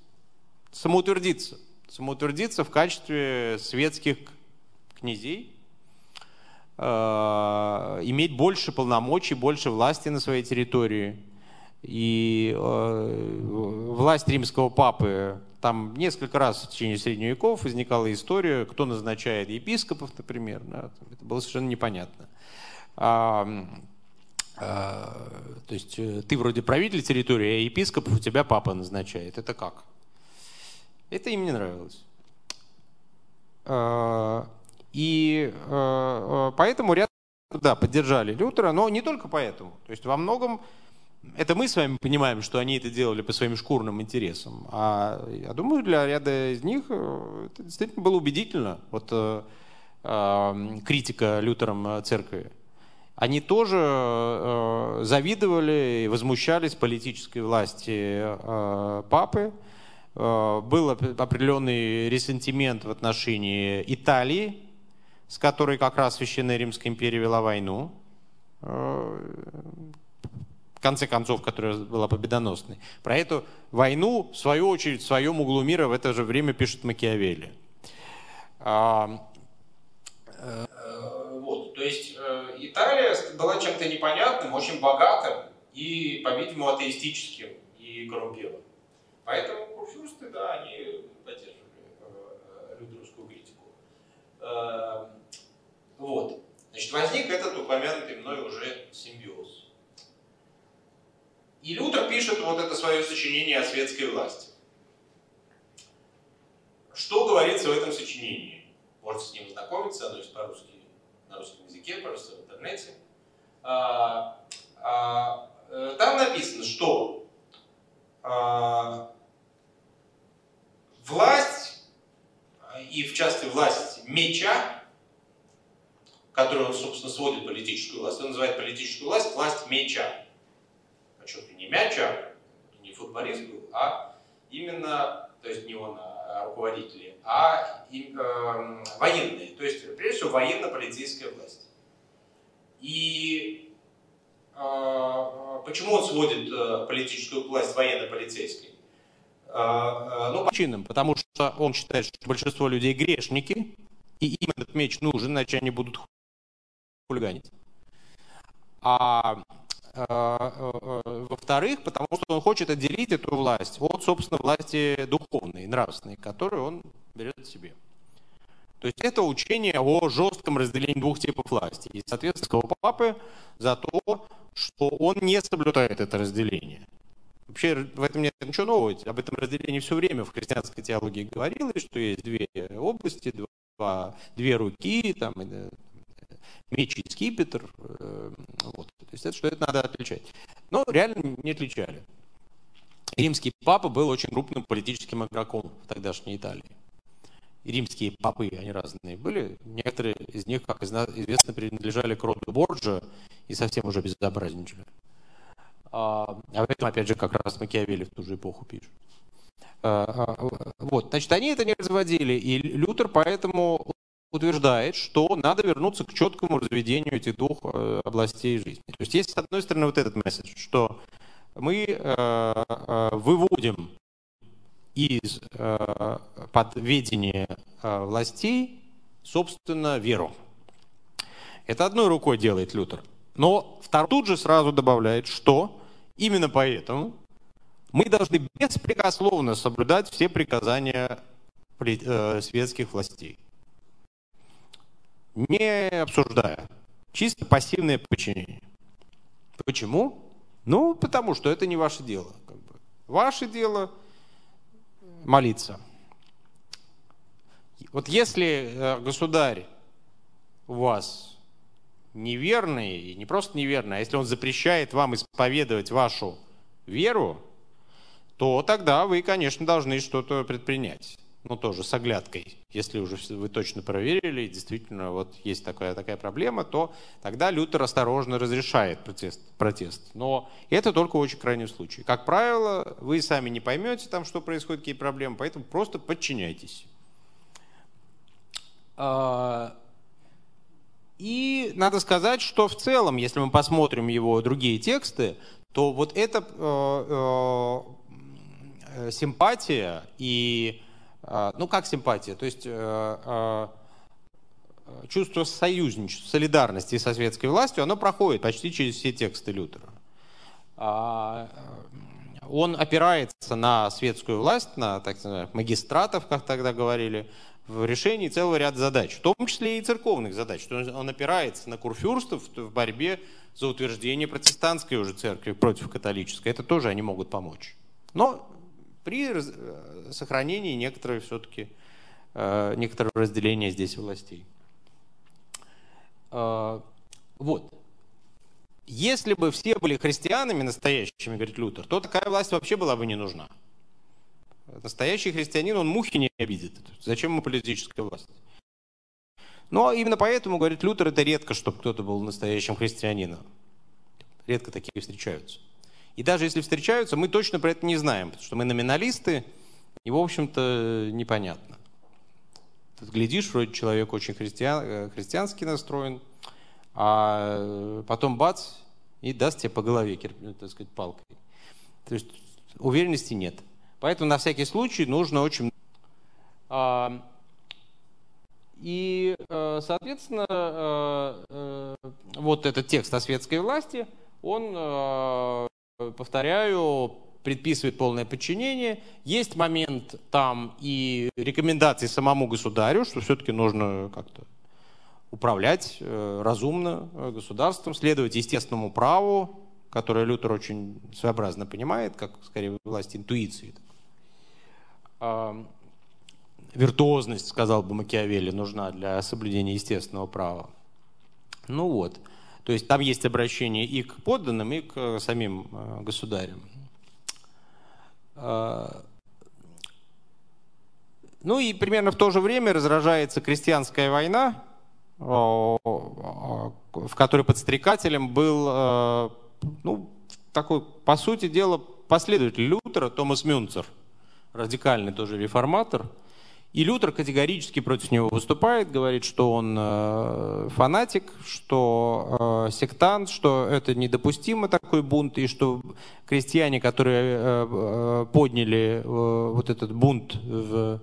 самоутвердиться, самоутвердиться в качестве светских князей, э, иметь больше полномочий, больше власти на своей территории. И э, власть римского папы, там несколько раз в течение средних веков возникала история, кто назначает епископов, например. Да, это было совершенно непонятно. А, то есть э, ты вроде правитель территории, а епископ у тебя папа назначает. Это как? Это им не нравилось. А, и а, поэтому ряд да, поддержали Лютера, но не только поэтому. То есть во многом это мы с вами понимаем, что они это делали по своим шкурным интересам. А я думаю, для ряда из них э, это действительно было убедительно. Вот э, критика Лютером церкви они тоже э, завидовали и возмущались политической власти э, папы. Э, был определенный ресентимент в отношении Италии, с которой как раз Священная Римская империя вела войну, в конце концов, которая была победоносной. Про эту войну, в свою очередь, в своем углу мира в это же время пишет Макиавелли. Есть э, Италия была чем-то непонятным, очень богатым и, по-видимому, атеистическим и коррумпированным. Поэтому курфюрсты, да, они поддерживали э, лютеровскую критику. Э, вот. Значит, возник этот упомянутый мной уже симбиоз. И Лютер пишет вот это свое сочинение о светской власти. Что говорится в этом сочинении? Можете с ним знакомиться, оно есть по-русски на русском языке, просто в интернете. А, а, э, там написано, что а, власть, и в частности власть меча, которой он, собственно, сводит политическую власть. Он называет политическую власть власть мяча. Причем не мяча, не футболист был, а именно, то есть не он, а руководители, а и, э, военные. То есть, прежде всего, военно-полицейская власть. И э, почему он сводит э, политическую власть военно-полицейской? Э, э, ну, причинам, потому что он считает, что большинство людей грешники, и им этот меч нужен, иначе они будут хулиганить. А э, э, во-вторых, потому что он хочет отделить эту власть от, собственно, власти духовной, нравственной, которую он берет себе. То есть это учение о жестком разделении двух типов власти. И, соответственно, папы за то, что он не соблюдает это разделение. Вообще в этом нет ничего нового. Об этом разделении все время в христианской теологии говорилось, что есть две области, два, две руки, там, меч и скипетр. Э, вот. То есть это, что это надо отличать. Но реально не отличали. Римский папа был очень крупным политическим игроком в тогдашней Италии. И римские папы, они разные были. Некоторые из них, как известно, принадлежали к роду Борджа и совсем уже безобразничали. А, а об этом, опять же, как раз Макиавелли в ту же эпоху пишет. А, а, вот, значит, они это не разводили, и Лютер поэтому утверждает, что надо вернуться к четкому разведению этих двух э, областей жизни. То есть есть, с одной стороны, вот этот месседж, что мы э, э, выводим из подведения властей, собственно, веру. Это одной рукой делает Лютер. Но второй тут же сразу добавляет, что именно поэтому мы должны беспрекословно соблюдать все приказания светских властей не обсуждая. Чисто пассивное подчинение. Почему? Ну, потому что это не ваше дело. Как бы. Ваше дело молиться. Вот если э, государь у вас неверный, и не просто неверный, а если он запрещает вам исповедовать вашу веру, то тогда вы, конечно, должны что-то предпринять ну, тоже с оглядкой. Если уже вы точно проверили, действительно, вот есть такая, такая проблема, то тогда Лютер осторожно разрешает протест, протест. Но это только очень крайнем случае. Как правило, вы сами не поймете, там, что происходит, какие проблемы, поэтому просто подчиняйтесь. А, и надо сказать, что в целом, если мы посмотрим его другие тексты, то вот эта э, э, симпатия и ну, как симпатия? То есть э, э, чувство союзничества, солидарности со светской властью, оно проходит почти через все тексты Лютера. А, э, он опирается на светскую власть, на так сказать, магистратов, как тогда говорили, в решении целого ряда задач, в том числе и церковных задач. Что он опирается на курфюрстов в борьбе за утверждение протестантской уже церкви против католической. Это тоже они могут помочь. Но при э, сохранении некоторой все-таки э, некоторого разделения здесь властей. Э, вот. Если бы все были христианами настоящими, говорит Лютер, то такая власть вообще была бы не нужна. Настоящий христианин, он мухи не обидит. Зачем ему политическая власть? Но именно поэтому, говорит Лютер, это редко, чтобы кто-то был настоящим христианином. Редко такие встречаются. И даже если встречаются, мы точно про это не знаем, потому что мы номиналисты, и, в общем-то, непонятно. Ты глядишь, вроде человек очень христиан, э, христиански настроен, а потом бац, и даст тебе по голове, так сказать, палкой. То есть уверенности нет. Поэтому на всякий случай нужно очень... А, и, э, соответственно, э, вот этот текст о светской власти, он повторяю, предписывает полное подчинение. Есть момент там и рекомендации самому государю, что все-таки нужно как-то управлять э, разумно э, государством, следовать естественному праву, которое Лютер очень своеобразно понимает, как скорее власть интуиции. Э, виртуозность, сказал бы Макиавелли, нужна для соблюдения естественного права. Ну вот. То есть там есть обращение и к подданным, и к самим э, государям. Э, ну и примерно в то же время разражается крестьянская война, в которой подстрекателем был, ну, такой, по сути дела, последователь Лютера, Томас Мюнцер, радикальный тоже реформатор – и Лютер категорически против него выступает, говорит, что он э, фанатик, что э, сектант, что это недопустимо такой бунт, и что крестьяне, которые э, э подняли э, вот этот бунт в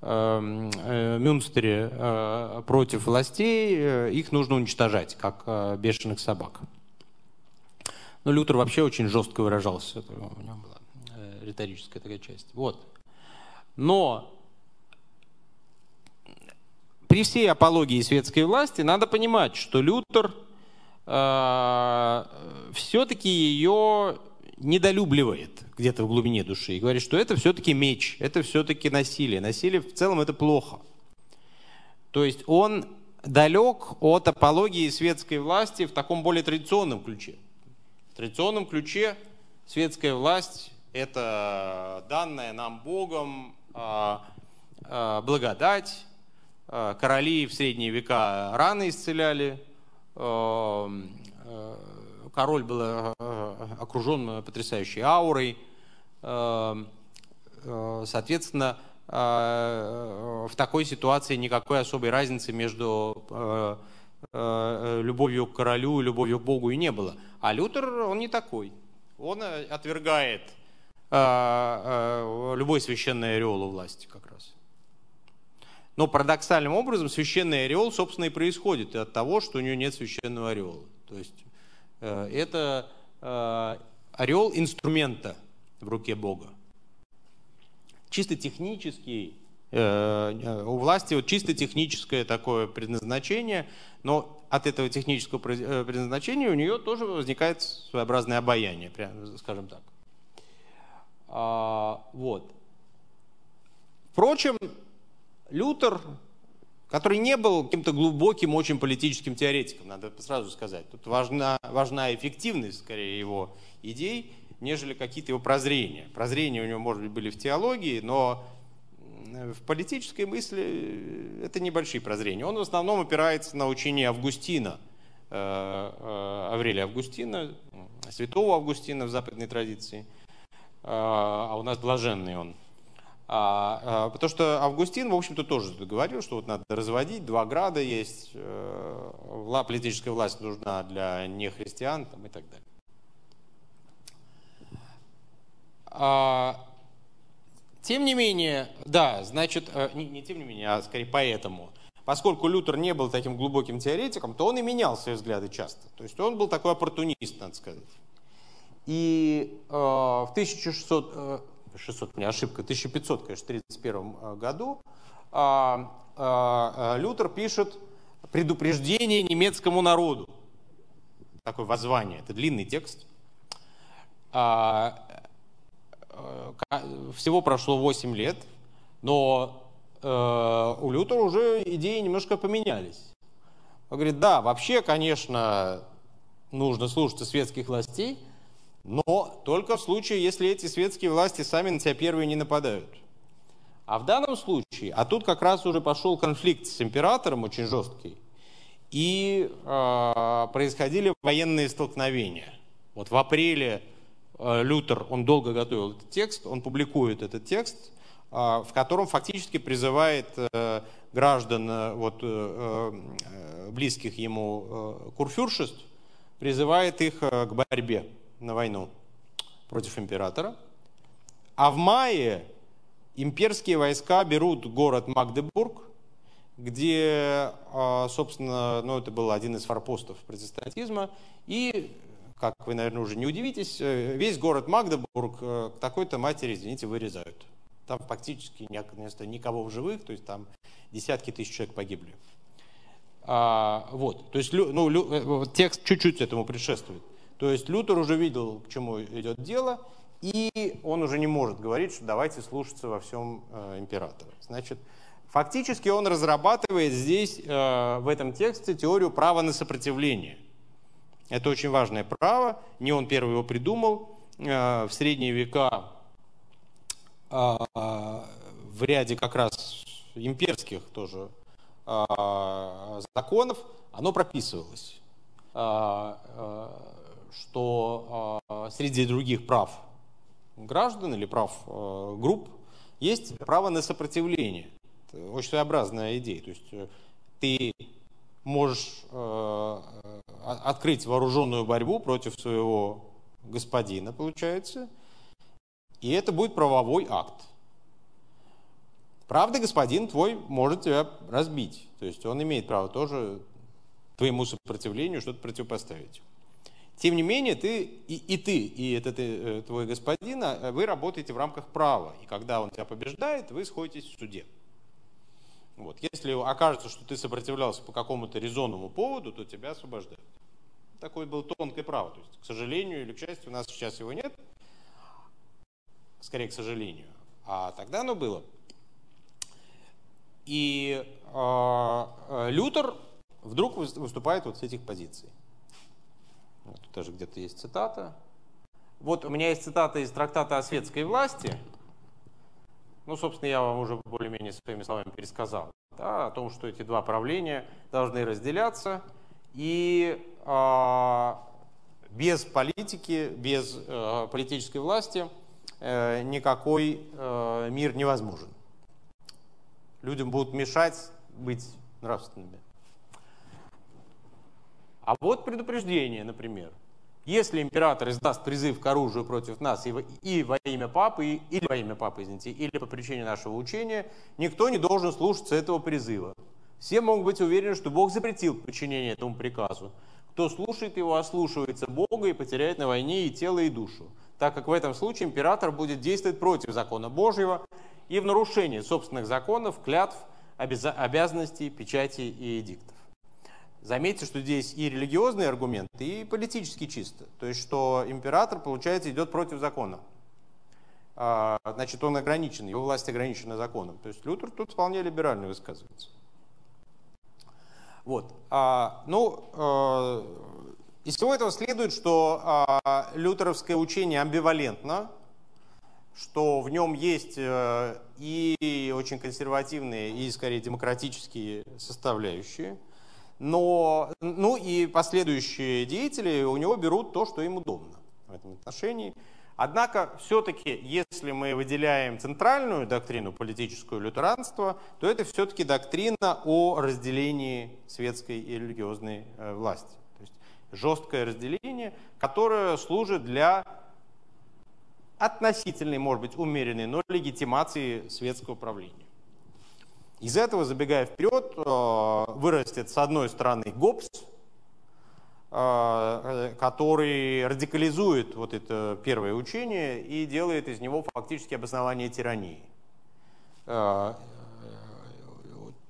э, э, Мюнстере э, против властей, э, их нужно уничтожать, как э, бешеных собак. Но Лютер вообще очень жестко выражался, у него была э, риторическая такая часть. Вот. Но при всей апологии светской власти надо понимать, что Лютер э, все-таки ее недолюбливает где-то в глубине души и говорит, что это все-таки меч, это все-таки насилие. Насилие в целом это плохо. То есть он далек от апологии светской власти в таком более традиционном ключе. В традиционном ключе светская власть – это данная нам Богом э, э, благодать, короли в средние века раны исцеляли. Э, э, король был окружен потрясающей аурой. Соответственно, в такой ситуации никакой особой разницы между любовью к королю и любовью к Богу и не было. А Лютер, он не такой. Он отвергает любой священный ореол у власти как раз. Но парадоксальным образом священный ореол, собственно, и происходит от того, что у нее нет священного ореола. То есть э, это э, ореол инструмента в руке Бога. Чисто технический, э, у власти вот чисто техническое такое предназначение, но от этого технического предназначения у нее тоже возникает своеобразное обаяние, прямо, скажем так. А, вот. Впрочем, Лютер, который не был каким-то глубоким, очень политическим теоретиком, надо сразу сказать. Тут важна, важна эффективность, скорее, его идей, нежели какие-то его прозрения. Прозрения у него, может быть, были в теологии, но в политической мысли это небольшие прозрения. Он в основном опирается на учение Августина, э, э, Аврелия Августина, святого Августина в западной традиции, э, а у нас блаженный он. А, а, потому что Августин, в общем-то, тоже говорил, что вот надо разводить, два града есть, э, политическая власть нужна для нехристиан там, и так далее. А, тем не менее, да, значит, э, не, не тем не менее, а скорее поэтому, поскольку Лютер не был таким глубоким теоретиком, то он и менял свои взгляды часто. То есть он был такой оппортунист, надо сказать. И э, в 1600, 600, не ошибка, 1500, конечно, 31 э, году, а, а, а, Лютер пишет предупреждение немецкому народу. Такое воззвание, это длинный текст. Э, всего прошло 8 лет, но у Лютера уже идеи немножко поменялись. Он говорит, да, вообще, конечно, нужно слушаться светских властей, но только в случае, если эти светские власти сами на тебя первые не нападают. А в данном случае, а тут как раз уже пошел конфликт с императором очень жесткий, и э, происходили военные столкновения. Вот в апреле э, Лютер, он долго готовил этот текст, он публикует этот текст, э, в котором фактически призывает э, граждан э, вот, э, э, близких ему э, курфюршеств, призывает их э, к борьбе на войну против императора. А в мае имперские войска берут город Магдебург, где, а, собственно, ну, это был один из форпостов протестантизма, и, как вы, наверное, уже не удивитесь, э, весь город Магдебург э, к такой-то матери, извините, вырезают. Там фактически никого в живых, то есть там десятки тысяч человек погибли. А, вот, то есть ну, э, текст чуть-чуть этому предшествует. То есть Лютер уже видел, к чему идет дело, и он уже не может говорить, что давайте слушаться во всем э, императора. Значит, фактически он разрабатывает здесь, э, в этом тексте, теорию права на сопротивление. Это очень важное право, не он первый его придумал. Э, в средние века в ряде как раз имперских тоже законов, оно прописывалось, что среди других прав граждан или прав групп есть право на сопротивление. Это очень своеобразная идея. То есть э, ты можешь э, открыть вооруженную борьбу против своего господина, получается, и это будет правовой акт. Правда, господин твой может тебя разбить. То есть он имеет право тоже твоему сопротивлению что-то противопоставить. Тем не менее, ты и, и ты, и этот и, э, твой господин, а, вы работаете в рамках права. И когда он тебя побеждает, вы сходитесь в суде. Вот. Если окажется, что ты сопротивлялся по какому-то резонному поводу, то тебя освобождают. Такое было тонкое право. То есть, к сожалению или к счастью, у нас сейчас его нет. Скорее, к сожалению. А тогда оно было. И э, Лютер вдруг выступает вот с этих позиций. Тут тоже где-то есть цитата. Вот у меня есть цитата из трактата о светской власти. Ну, собственно, я вам уже более-менее своими словами пересказал. Да, о том, что эти два правления должны разделяться. И э, без политики, без э, политической власти э, никакой э, мир невозможен. Людям будут мешать быть нравственными. А вот предупреждение, например. Если император издаст призыв к оружию против нас и во, и во имя папы, или во имя папы, извините, или по причине нашего учения, никто не должен слушаться этого призыва. Все могут быть уверены, что Бог запретил подчинение этому приказу. Кто слушает его, ослушивается Бога и потеряет на войне и тело, и душу, так как в этом случае император будет действовать против закона Божьего и в нарушении собственных законов, клятв, обязанностей, печати и эдиктов. Заметьте, что здесь и религиозный аргумент, и политически чисто. То есть, что император, получается, идет против закона. А, значит, он ограничен, его власть ограничена законом. То есть Лютер тут вполне либерально высказывается. Вот. А, ну, а, из всего этого следует, что лютеровское учение амбивалентно, что в нем есть а, и очень консервативные, и скорее демократические составляющие – но, ну и последующие деятели у него берут то, что им удобно в этом отношении. Однако, все-таки, если мы выделяем центральную доктрину политическую лютеранства, то это все-таки доктрина о разделении светской и религиозной э, власти. То есть жесткое разделение, которое служит для относительной, может быть, умеренной, но легитимации светского правления. Из этого, забегая вперед, э, вырастет с одной стороны ГОПС, э, который радикализует вот это первое учение и делает из него фактически обоснование тирании. Э,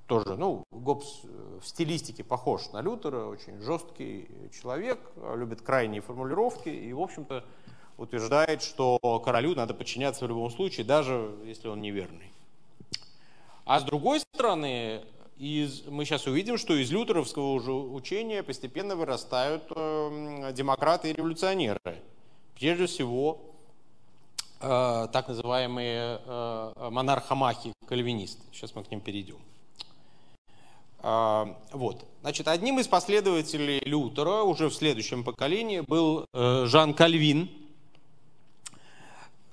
тоже, ну, Гоббс в стилистике похож на Лютера, очень жесткий человек, любит крайние формулировки и, в общем-то, утверждает, что королю надо подчиняться в любом случае, даже если он неверный. А с другой стороны, из, мы сейчас увидим, что из лютеровского уже учения постепенно вырастают э, демократы и революционеры. Прежде всего, э, так называемые э, монархомахи, кальвинисты. Сейчас мы к ним перейдем. Э, вот. Значит, одним из последователей Лютера уже в следующем поколении был э, Жан Кальвин,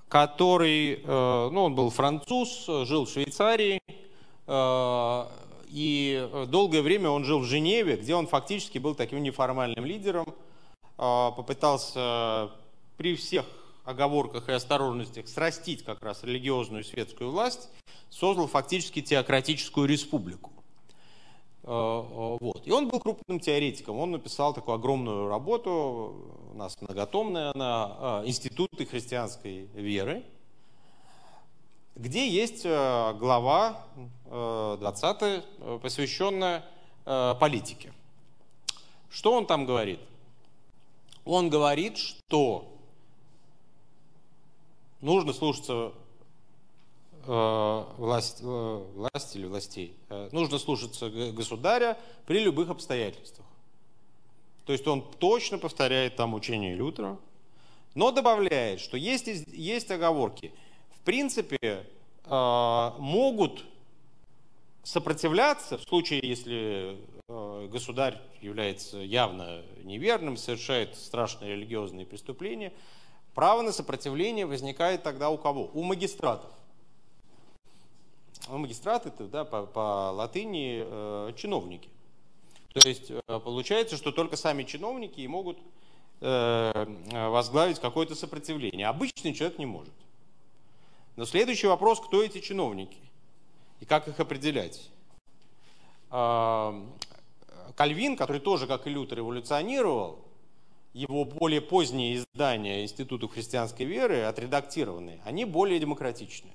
который, э, ну, он был француз, жил в Швейцарии, и долгое время он жил в Женеве, где он фактически был таким неформальным лидером, э, попытался при всех оговорках и осторожностях срастить как раз религиозную светскую власть, создал фактически теократическую республику. Э, вот. И он был крупным теоретиком. Он написал такую огромную работу, у нас многотомная она, «Институты христианской веры», где есть э, глава 20, э, э, посвященная политике. Что он там говорит? Он говорит, что нужно слушаться власть, власть или властей, нужно слушаться государя при любых обстоятельствах. То есть он точно повторяет там учение Лютера, но добавляет, что есть, есть оговорки – принципе, а, могут сопротивляться в случае, если э, государь является явно неверным, совершает страшные религиозные преступления, право на сопротивление возникает тогда у кого? У магистратов. Ну, магистраты, это да, по, по латыни э, чиновники. То есть э, получается, что только сами чиновники и могут э, возглавить какое-то сопротивление. Обычный человек не может. Но следующий вопрос, кто эти чиновники и как их определять? Э, Кальвин, который тоже, как и Лютер, эволюционировал, его более поздние издания Института христианской веры, отредактированные, они более демократичные.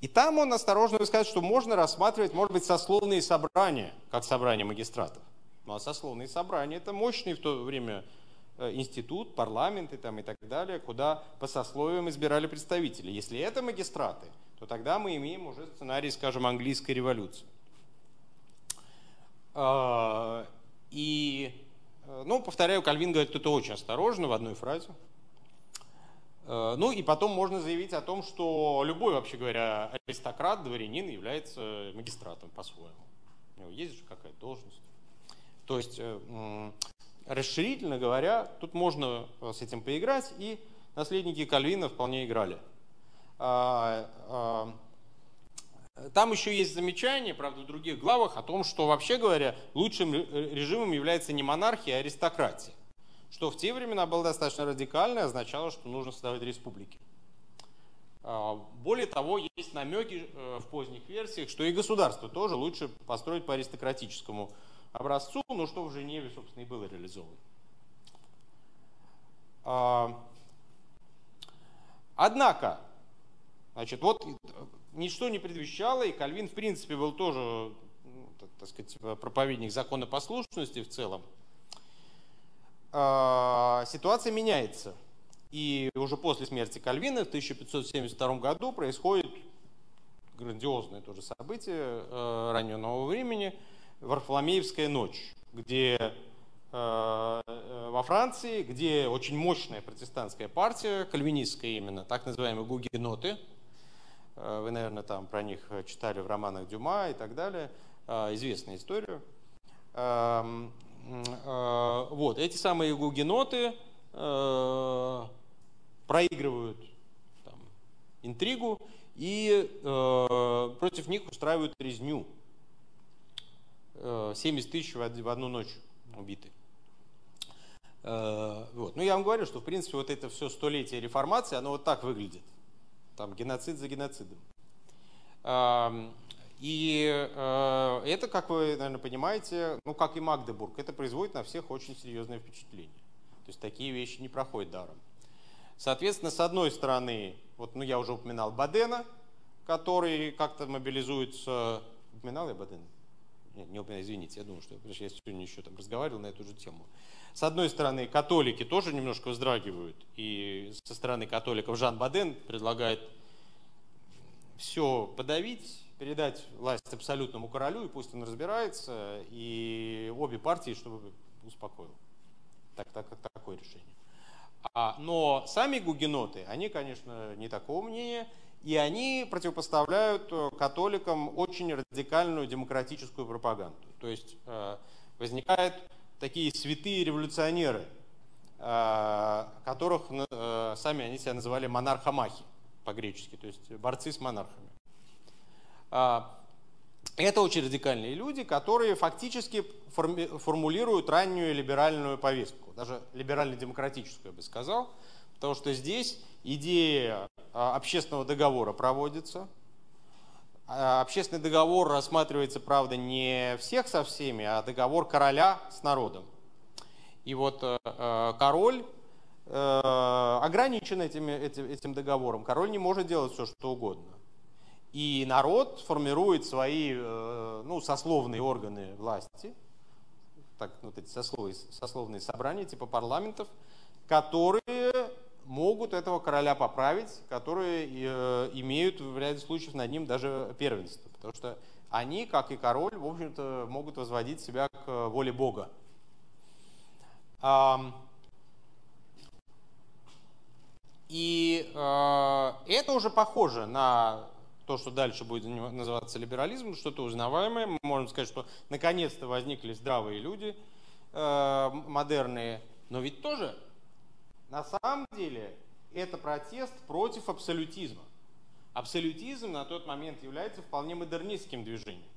И там он осторожно высказывает, что можно рассматривать, может быть, сословные собрания, как собрание магистратов. Ну а сословные собрания – это мощный в то время институт, парламент и, там, и так далее, куда по сословиям избирали представителей. Если это магистраты, то тогда мы имеем уже сценарий, скажем, английской революции. А, и, э, ну, повторяю, Кальвин говорит это очень осторожно в одной фразе. Э, ну и потом можно заявить о том, что любой, вообще говоря, аристократ, дворянин является магистратом по-своему. У него есть же какая-то должность. То есть, э, расширительно говоря, тут можно с этим поиграть, и наследники Кальвина вполне играли. А, а, там еще есть замечание, правда, в других главах о том, что, вообще говоря, лучшим режимом является не монархия, а аристократия что в те времена было достаточно радикально означало, что нужно создавать республики. А, более того, есть намеки э, в поздних версиях, что и государство тоже лучше построить по аристократическому образцу, но что в Женеве, собственно, и было реализовано. А, однако, значит, вот ничто не предвещало, и Кальвин, в принципе, был тоже, ну, так сказать, проповедник законопослушности в целом, а, ситуация меняется. И уже после смерти Кальвина в 1572 году происходит грандиозное тоже событие э, раннего нового времени, Варфоломеевская ночь, где э, э, во Франции, где очень мощная протестантская партия, кальвинистская именно, так называемые гугеноты, вы, наверное, там про них читали в романах Дюма и так далее, известная история. Эм, Э, вот, эти самые гугеноты э, проигрывают там, интригу и э, против них устраивают резню. 70 тысяч в одну ночь убиты. Вот. Ну, я вам говорю, что, в принципе, вот это все столетие реформации, оно вот так выглядит. Там геноцид за геноцидом. И э, это, как вы, наверное, понимаете, ну, как и Магдебург, это производит на всех очень серьезное впечатление. То есть такие вещи не проходят даром. Соответственно, с одной стороны, вот, ну, я уже упоминал Бадена, который как-то мобилизуется... Упоминал я Бадена? Нет, не упоминал, извините, я думаю, что я сегодня еще там разговаривал на эту же тему. С одной стороны, католики тоже немножко вздрагивают, и со стороны католиков Жан Баден предлагает все подавить, передать власть абсолютному королю, и пусть он разбирается, и обе партии, чтобы успокоил. Так, так, такое решение. А, но сами гугеноты, они, конечно, не такого мнения, и они противопоставляют э, католикам очень радикальную демократическую пропаганду. То есть э, возникают такие святые революционеры, э, которых сами они себя называли монархомахи по-гречески, то есть борцы с монархами. А, это очень радикальные люди, которые фактически формулируют раннюю либеральную повестку, даже либерально-демократическую, я бы сказал, потому что здесь идея а, общественного договора проводится. А, общественный договор рассматривается, правда, не всех со всеми, а договор короля с народом. И вот э, э, король э, ограничен этим, этим, этим договором. Король не может делать все, что угодно. И народ формирует свои ну, сословные органы власти, так, вот эти сословные, сословные собрания типа парламентов, которые могут этого короля поправить, которые э, имеют в ряде случаев над ним даже первенство. Потому что они, как и король, в общем-то, могут возводить себя к воле Бога. И э, это уже похоже на то, что дальше будет называться либерализмом, что-то узнаваемое. Мы можем сказать, что наконец-то возникли здравые люди, э, модерные. Но ведь тоже, на самом деле, это протест против абсолютизма. Абсолютизм на тот момент является вполне модернистским движением.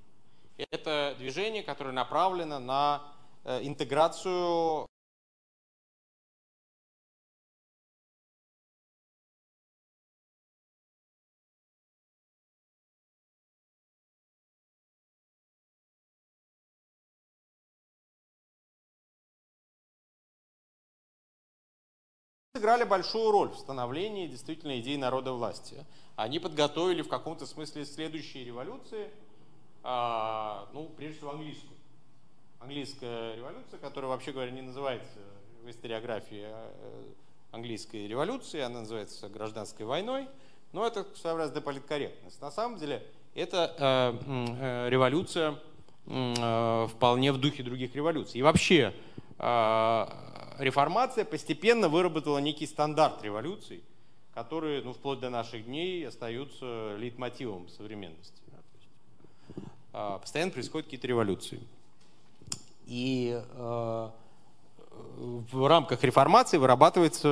Это движение, которое направлено на э, интеграцию сыграли большую роль в становлении действительно идеи народа власти. Они подготовили в каком-то смысле следующие революции, а, ну, прежде всего английскую. Английская революция, которая, вообще говоря, не называется в историографии а, английской революцией, она называется гражданской войной, но это своеобразная политкорректность. На самом деле это э, э, революция э, вполне в духе других революций. И вообще реформация постепенно выработала некий стандарт революций, которые ну, вплоть до наших дней остаются лейтмотивом современности. А, постоянно происходят какие-то революции. И э, в рамках реформации вырабатывается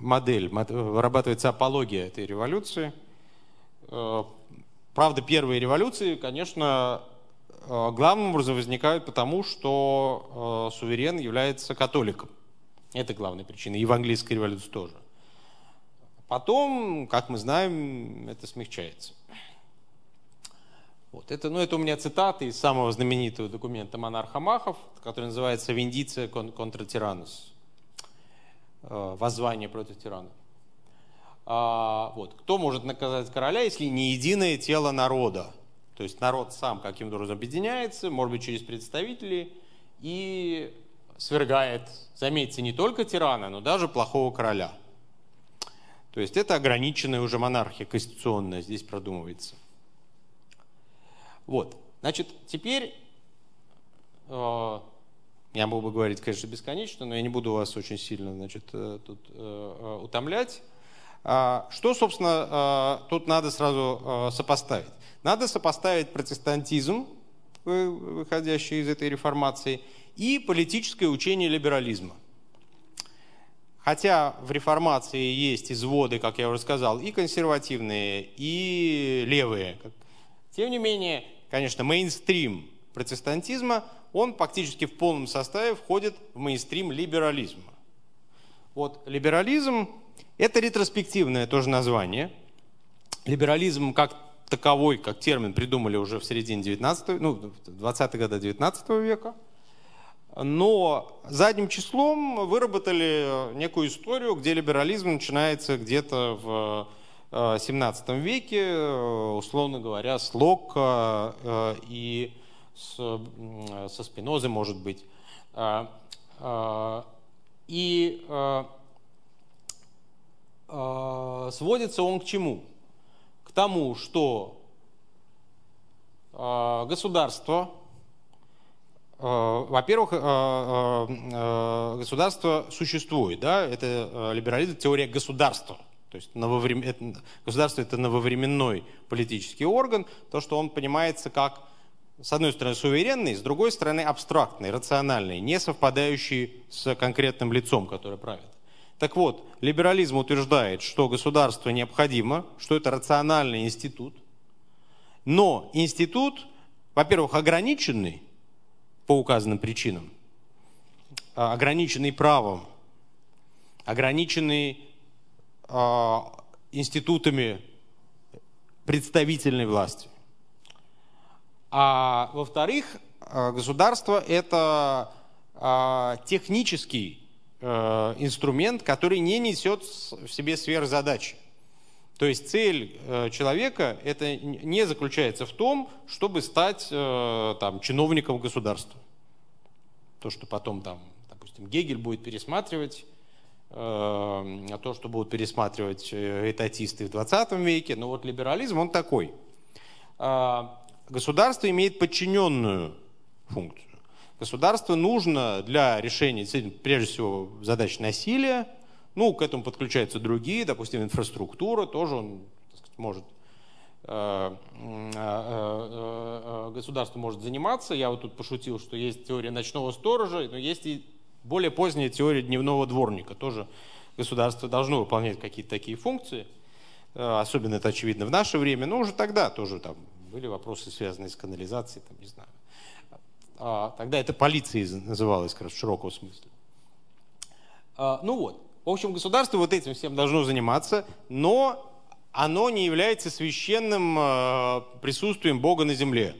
модель, вырабатывается апология этой революции. Э, правда, первые революции, конечно, главным образом возникают потому, что э, суверен является католиком. Это главная причина. И в английской революции тоже. Потом, как мы знаем, это смягчается. Вот. Это, ну, это у меня цитаты из самого знаменитого документа монарха Махов, который называется «Виндиция контра тиранус» э, воззвание против тирана. А, вот. Кто может наказать короля, если не единое тело народа? То есть народ сам каким-то образом объединяется, может быть, через представителей, и свергает, заметьте, не только тирана, но даже плохого короля. То есть это ограниченная уже монархия конституционная здесь продумывается. Вот. Значит, теперь э, я мог бы говорить, конечно, бесконечно, но я не буду вас очень сильно значит, э, тут э, э, утомлять. А, что, собственно, э, тут надо сразу э, сопоставить? Надо сопоставить протестантизм, выходящий из этой реформации, и политическое учение либерализма. Хотя в реформации есть изводы, как я уже сказал, и консервативные, и левые. Тем не менее, конечно, мейнстрим протестантизма, он фактически в полном составе входит в мейнстрим либерализма. Вот либерализм – это ретроспективное тоже название. Либерализм как таковой, как термин, придумали уже в середине 19 ну, 20-х годов 19 века. Но задним числом выработали некую историю, где либерализм начинается где-то в 17 э, веке, э, условно говоря, с Локка э, и с, со Спинозы, может быть. И сводится он к чему? Тому, что э, государство, э, во-первых, э, государство существует, да, это либерализм, теория государства. То есть нововрем... государство это нововременной политический орган, то, что он понимается как, с одной стороны, суверенный, с другой стороны, абстрактный, рациональный, не совпадающий с конкретным лицом, которое правит. Так вот, либерализм утверждает, что государство необходимо, что это рациональный институт, но институт, во-первых, ограниченный по указанным причинам, а, ограниченный правом, ограниченный э, институтами представительной власти. А во-вторых, а, государство это э, технический инструмент, который не несет в себе сверхзадачи. То есть цель э, человека это не заключается в том, чтобы стать э, там, чиновником государства. То, что потом, там, допустим, Гегель будет пересматривать, а то, что будут пересматривать этатисты в 20 веке. Но вот либерализм, он такой. А, государство имеет подчиненную функцию. Государство нужно для решения, прежде всего, задач насилия, ну, к этому подключаются другие, допустим, инфраструктура, тоже он сказать, может э, государство может заниматься. Я вот тут пошутил, что есть теория ночного сторожа, но есть и более поздняя теория дневного дворника. Тоже государство должно выполнять какие-то такие функции. Особенно это очевидно в наше время, но уже тогда тоже там были вопросы, связанные с канализацией, там, не знаю. А, тогда это полицией называлось, как раз в широком смысле. А, ну вот, в общем, государство вот этим всем должно заниматься, но оно не является священным а, присутствием Бога на земле.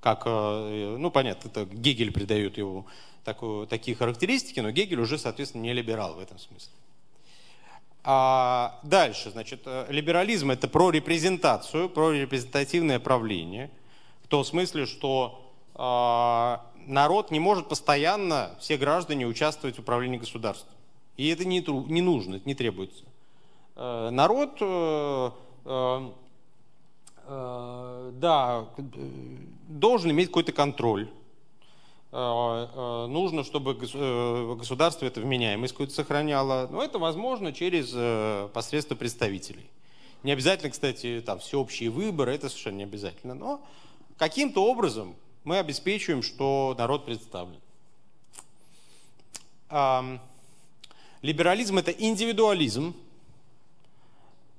Как, а, ну понятно, это Гегель придает его такую, такие характеристики, но Гегель уже, соответственно, не либерал в этом смысле. А дальше, значит, э, либерализм это про репрезентацию, про репрезентативное правление, в том смысле, что народ не может постоянно, все граждане, участвовать в управлении государством. И это не, не нужно, это не требуется. Э, народ, э, э, да, должен иметь какой-то контроль. Нужно, чтобы государство это вменяемость какую-то сохраняло. Но это возможно через посредство представителей. Не обязательно, кстати, там всеобщие выборы, это совершенно не обязательно. Но каким-то образом мы обеспечиваем, что народ представлен. Либерализм – это индивидуализм,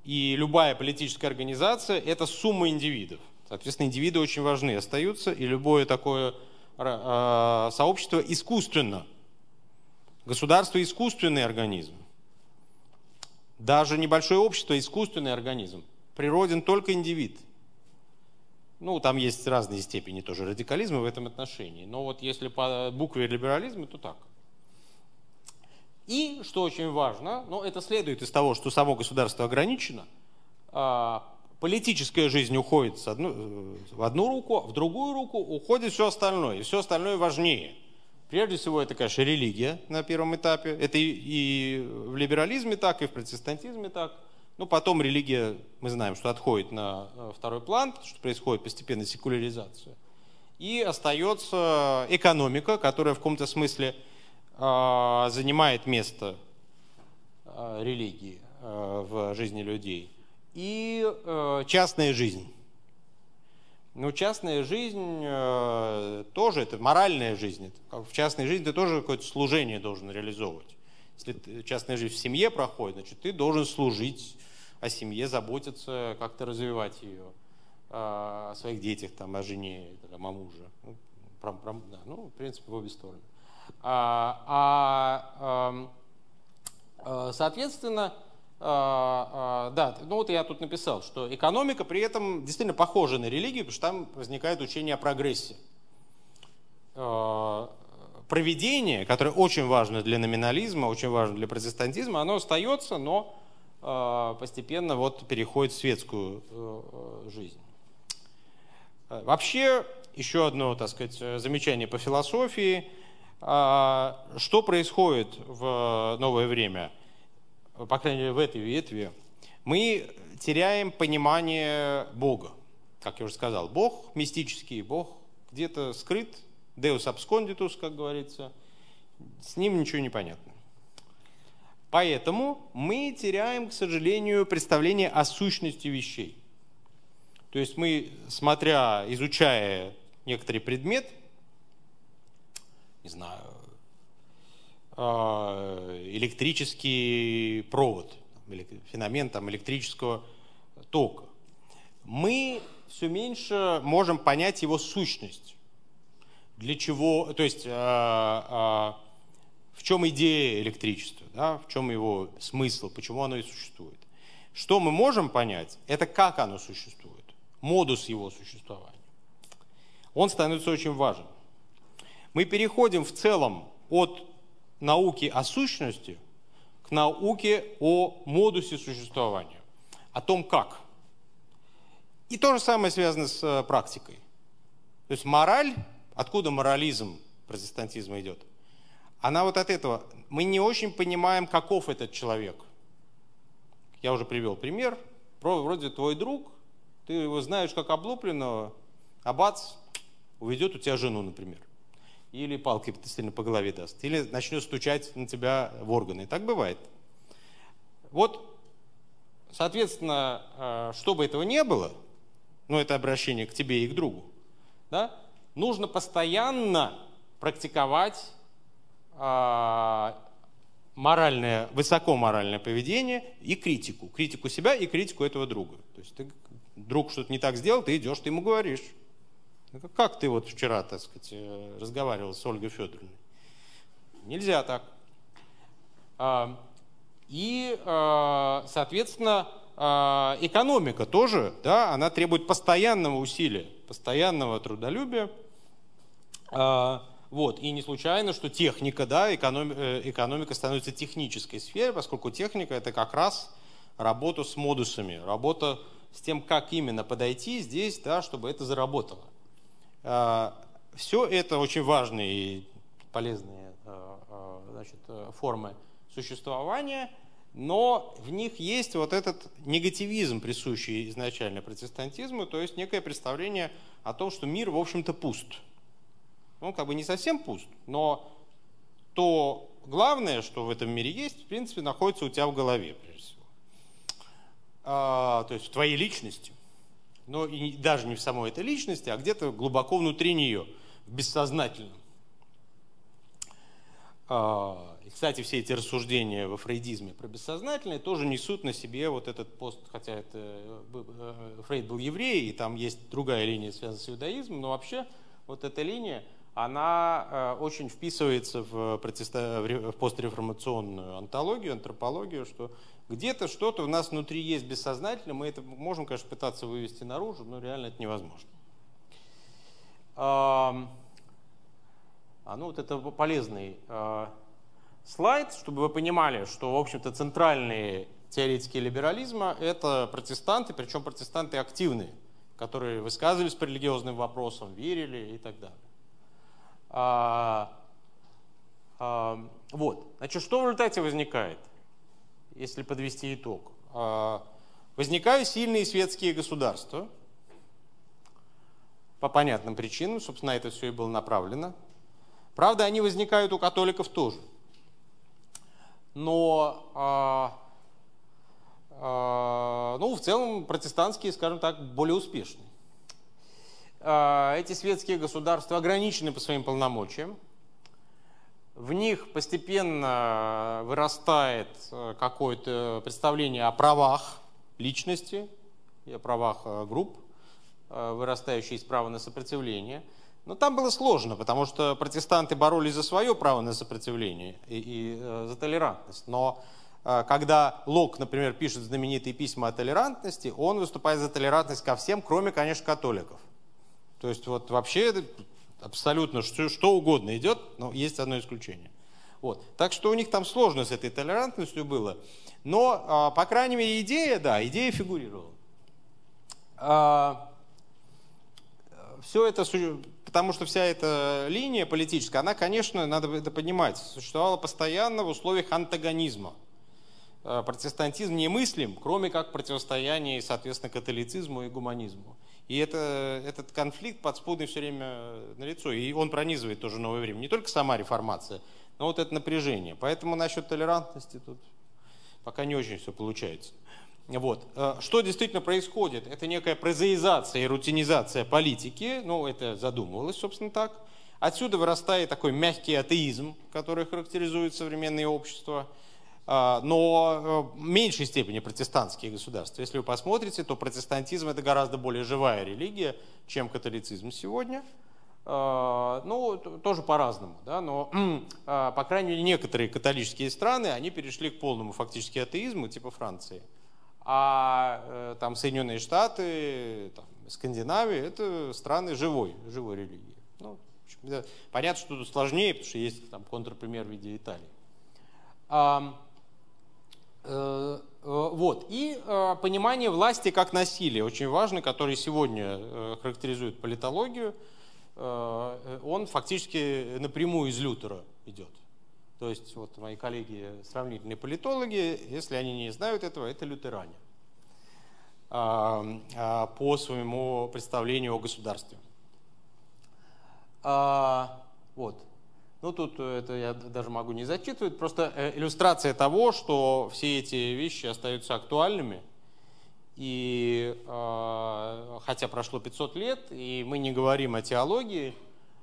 и любая политическая организация – это сумма индивидов. Соответственно, индивиды очень важны остаются, и любое такое а, сообщество искусственно. Государство – искусственный организм. Даже небольшое общество – искусственный организм. Природен только индивид – ну, там есть разные степени тоже радикализма в этом отношении. Но вот если по букве либерализма, то так. И, что очень важно, но это следует из того, что само государство ограничено, а, политическая жизнь уходит с одну, э, в одну руку, в другую руку уходит все остальное, и все остальное важнее. Прежде всего, это, конечно, религия на первом этапе. Это и, и в либерализме так, и в протестантизме так – ну, потом религия, мы знаем, что отходит на э, второй план, что происходит постепенно секуляризация. И остается экономика, которая в каком-то смысле э, занимает место э, религии э, в жизни людей. И э, частная жизнь. Ну, частная жизнь э, тоже, это моральная жизнь. Это, в частной жизни ты тоже какое-то служение должен реализовывать. Если частная жизнь в семье проходит, значит, ты должен служить о семье, заботиться, как-то развивать ее, а, о своих детях, там, о жене, о муже. Ну, про, про, да, ну, в принципе, в обе стороны. А, а, а, соответственно, а, а, да, ну вот я тут написал, что экономика при этом действительно похожа на религию, потому что там возникает учение о прогрессе. Проведение, которое очень важно для номинализма, очень важно для протестантизма, оно остается, но а, постепенно вот переходит в светскую э, э, жизнь. Э, вообще, еще одно, так сказать, замечание по философии. А, что происходит в новое время, по крайней мере, в этой ветви? Мы теряем понимание Бога. Как я уже сказал, Бог мистический, Бог где-то скрыт, Deus absconditus, как говорится, с ним ничего не понятно. Поэтому мы теряем, к сожалению, представление о сущности вещей. То есть мы, смотря, изучая некоторый предмет, не знаю, а, электрический провод, феномен там, электрического тока, мы все меньше можем понять его сущность. Для чего, то есть а, а, в чем идея электричества, да, в чем его смысл, почему оно и существует. Что мы можем понять, это как оно существует, модус его существования. Он становится очень важен. Мы переходим в целом от науки о сущности к науке о модусе существования, о том как. И то же самое связано с э, практикой. То есть мораль, откуда морализм протестантизма идет – она вот от этого. Мы не очень понимаем, каков этот человек. Я уже привел пример. Вроде твой друг, ты его знаешь как облупленного, а бац, уведет у тебя жену, например. Или палкой сильно по голове даст. Или начнет стучать на тебя в органы. Так бывает. Вот, соответственно, э, чтобы этого не было, ну это обращение к тебе и к другу, да, нужно постоянно практиковать э, моральное, высокоморальное поведение и критику. Критику себя и критику этого друга. То есть ты, друг что-то не так сделал, ты идешь, ты ему говоришь. Как ты вот вчера, так сказать, э, разговаривал с Ольгой Федоровной? Нельзя так. А, и, а, соответственно, экономика тоже, да, она требует постоянного усилия, постоянного трудолюбия. Вот. И не случайно, что техника, да, экономика, э, экономика становится технической сферой, поскольку техника это как раз работа с модусами, работа с тем, как именно подойти здесь, да, чтобы это заработало. Все это очень важные и полезные значит, формы существования, но в них есть вот этот негативизм, присущий изначально протестантизму, то есть некое представление о том, что мир, в общем-то, пуст. Он как бы не совсем пуст, но то главное, что в этом мире есть, в принципе, находится у тебя в голове, прежде всего. А, то есть в твоей личности. Но и даже не в самой этой личности, а где-то глубоко внутри нее, в бессознательном. А, и, кстати, все эти рассуждения во фрейдизме про бессознательное тоже несут на себе вот этот пост, хотя это э, э, Фрейд был еврей, и там есть другая линия, связанная с иудаизмом, но вообще вот эта линия, она э, очень вписывается в, в постреформационную антологию, антропологию, что где-то что-то у нас внутри есть бессознательно, мы это можем, конечно, пытаться вывести наружу, но реально это невозможно. А, ну вот это полезный э, слайд, чтобы вы понимали, что, в общем-то, центральные теоретики либерализма – это протестанты, причем протестанты активные, которые высказывались по религиозным вопросам, верили и так далее. А, а, вот, значит, что в результате возникает, если подвести итог? А, возникают сильные светские государства, по понятным причинам, собственно, это все и было направлено – Правда, они возникают у католиков тоже. Но а, а, ну, в целом протестантские, скажем так, более успешны. А, эти светские государства ограничены по своим полномочиям. В них постепенно вырастает э, какое-то представление о правах личности о правах э, групп, э, вырастающие из права на сопротивление – но там было сложно, потому что протестанты боролись за свое право на сопротивление и, и за толерантность. Но когда Лок, например, пишет знаменитые письма о толерантности, он выступает за толерантность ко всем, кроме, конечно, католиков. То есть вот вообще абсолютно что, что угодно идет, но есть одно исключение. Вот. Так что у них там сложно с этой толерантностью было. Но, э, по крайней мере, идея, да, идея фигурировала. А, все это Потому что вся эта линия политическая, она, конечно, надо это понимать, существовала постоянно в условиях антагонизма. Э, протестантизм немыслим, кроме как противостояние, соответственно, католицизму и гуманизму. И это, этот конфликт подспудный все время налицо. И он пронизывает тоже новое время. Не только сама реформация, но вот это напряжение. Поэтому насчет толерантности тут пока не очень все получается. Вот. Э, что действительно происходит? Это некая прозаизация и рутинизация политики, ну, это задумывалось, собственно, так. Отсюда вырастает такой мягкий атеизм, который характеризует современное общество, э, но э, в меньшей степени протестантские государства. Если вы посмотрите, то протестантизм это гораздо более живая религия, чем католицизм сегодня. Ну, тоже по-разному, да, но, [clears throat] по крайней мере, некоторые католические страны, они перешли к полному фактически атеизму, типа Франции. А э, там Соединенные Штаты, там, Скандинавия – это страны живой, живой религии. Ну, понятно, что тут сложнее, потому что есть там контрпример в виде Италии. Э, э, вот. И э, понимание власти как насилия, очень важно, который сегодня характеризует политологию, он фактически напрямую из Лютера идет. То есть вот мои коллеги сравнительные политологи, если они не знают этого, это лютеране а, а, по своему представлению о государстве. А, вот. Ну, тут это я даже могу не зачитывать, просто э, иллюстрация того, что все эти вещи остаются актуальными. И э, хотя прошло 500 лет, и мы не говорим о теологии,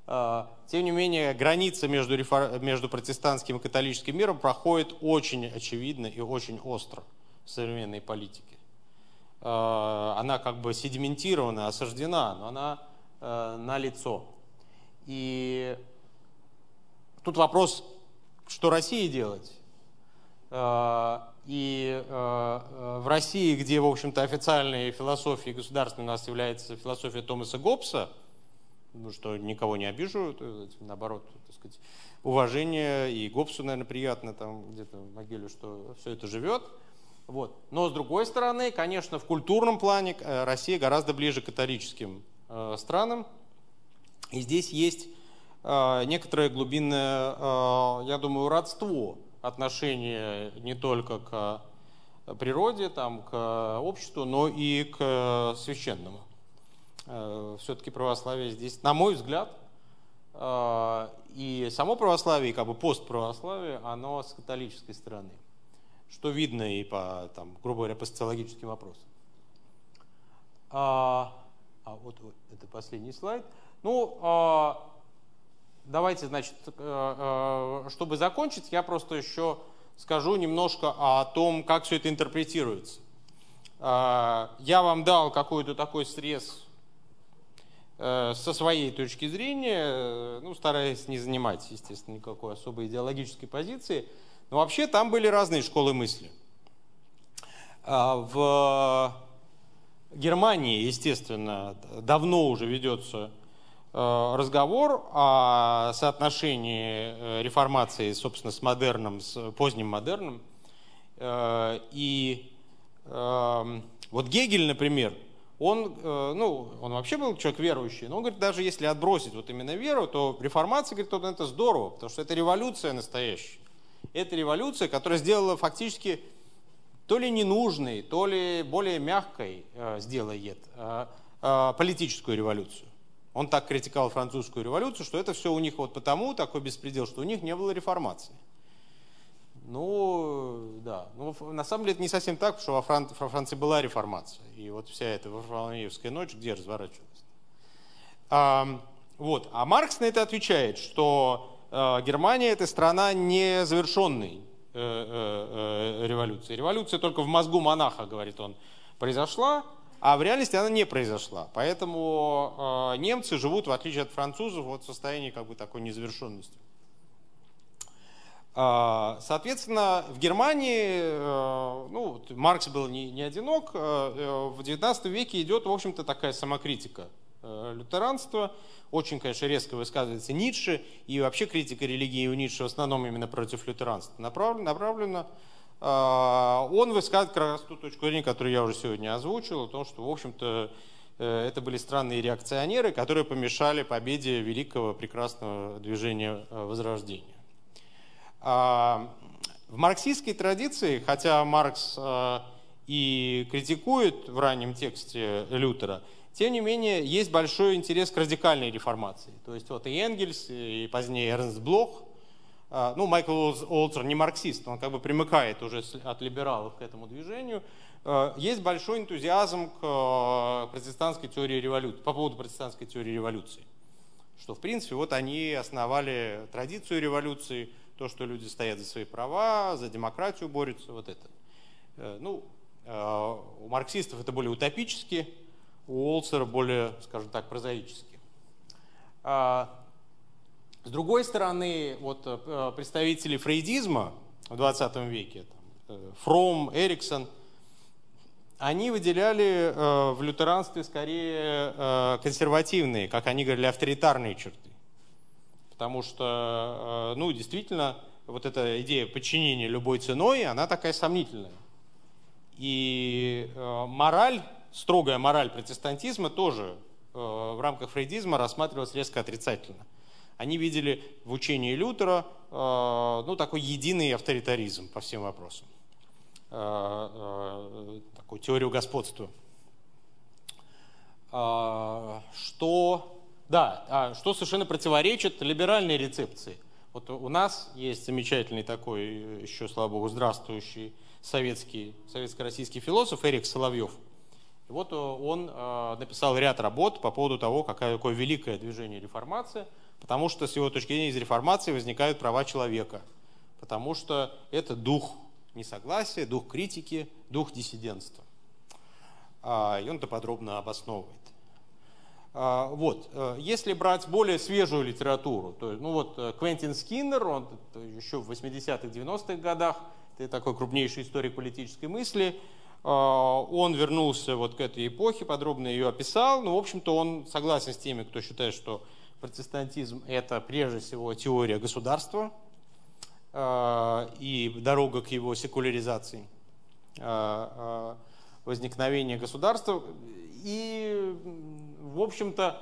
э, тем не менее граница между, рефор... между протестантским и католическим миром проходит очень очевидно и очень остро в современной политике. Э, она как бы седиментирована, осаждена, но она э, на лицо. И тут вопрос, что России делать? Э, и в России, где, в общем-то, официальной философией государственной у нас является философия Томаса Гоббса, ну, что никого не обижу, наоборот, так сказать, уважение, и Гоббсу, наверное, приятно там где-то в могиле, что все это живет. Вот. Но с другой стороны, конечно, в культурном плане Россия гораздо ближе к католическим странам, и здесь есть э, некоторое глубинное, э, я думаю, родство отношения не только к природе, там, к обществу, но и к священному. Э, Все-таки православие здесь, на мой взгляд, и само православие, и как бы постправославие, оно с католической стороны, что видно и по, там, грубо говоря, по социологическим вопросам. А, а вот, вот это последний слайд. Ну, а, давайте, значит, э, э, чтобы закончить, я просто еще скажу немножко о том, как все это интерпретируется. А, я вам дал какой-то такой срез э, со своей точки зрения, ну, стараясь не занимать, естественно, никакой особой идеологической позиции, но вообще там были разные школы мысли. В Германии, естественно, давно уже ведется Э, разговор о соотношении э, реформации, собственно, с модерном, с поздним модерном. Э, и эм, вот Гегель, например, он, ну, он вообще был человек верующий, но он говорит, даже если отбросить вот именно веру, то реформация, говорит, вот это здорово, потому что это революция настоящая. Это революция, которая сделала фактически то ли ненужной, то ли более мягкой сделает политическую революцию. Он так критиковал французскую революцию, что это все у них вот потому, такой беспредел, что у них не было реформации. Ну, да. Ну, на самом деле это не совсем так, потому что во, Фран... во Франции была реформация. И вот вся эта Варфоломеевская ночь где разворачивалась? А, вот. а Маркс на это отвечает, что э, Германия это страна незавершенной э, э, э, революции. Революция только в мозгу монаха, говорит он, произошла, а в реальности она не произошла. Поэтому э, немцы живут, в отличие от французов, вот в состоянии как бы такой незавершенности. Э, соответственно, в Германии, э, ну, Маркс был не, не одинок, э, в XIX веке идет, в общем-то, такая самокритика э, лютеранства. Очень, конечно, резко высказывается Ницше, и вообще критика религии у Ницше в основном именно против лютеранства направлена, направлена он высказывает как раз ту точку зрения, которую я уже сегодня озвучил, о том, что, в общем-то, э, это были странные реакционеры, которые помешали победе великого прекрасного движения э, Возрождения. А, в марксистской традиции, хотя Маркс э, и критикует в раннем тексте Лютера, тем не менее есть большой интерес к радикальной реформации. То есть вот и Энгельс, и позднее Эрнст Блох – а, ну, Майкл Олцер не марксист, он как бы примыкает уже от либералов к этому движению. А, есть большой энтузиазм к а, протестантской теории революции, по поводу протестантской теории революции. Что, в принципе, вот они основали традицию революции, то, что люди стоят за свои права, за демократию борются, вот это. Э, ну, у марксистов это более утопически, у Олцера более, скажем так, прозаически. С другой стороны, вот э, представители фрейдизма в 20 веке, там, э, Фром, Эриксон, они выделяли э, в лютеранстве скорее консервативные, как они говорили, авторитарные черты. Потому что, ну, действительно, вот эта идея подчинения любой ценой, она такая сомнительная. И мораль, строгая мораль протестантизма тоже в рамках фрейдизма рассматривалась резко отрицательно они видели в учении Лютера э, ну, такой единый авторитаризм по всем вопросам, э, э, такую теорию господства. Что, да, а что совершенно противоречит либеральной рецепции. Вот у нас есть замечательный такой, еще, слава богу, здравствующий советский, советско-российский философ Эрик Соловьев – И вот он написал ряд работ по поводу того, какое, какое великое движение реформация, потому что с его точки зрения из реформации возникают права человека, потому что это дух несогласия, дух критики, дух диссидентства. И он это подробно обосновывает. А, вот. Э, если брать более свежую литературу, то ну вот э, Квентин Скиннер, он еще в 80-х, 90-х годах, это такой крупнейший историк политической мысли, а, он вернулся вот к этой эпохе, подробно ее описал. Ну, в общем-то, он согласен с теми, кто считает, что протестантизм – это прежде всего теория государства а, и дорога к его секуляризации возникновения государства. И, в общем-то,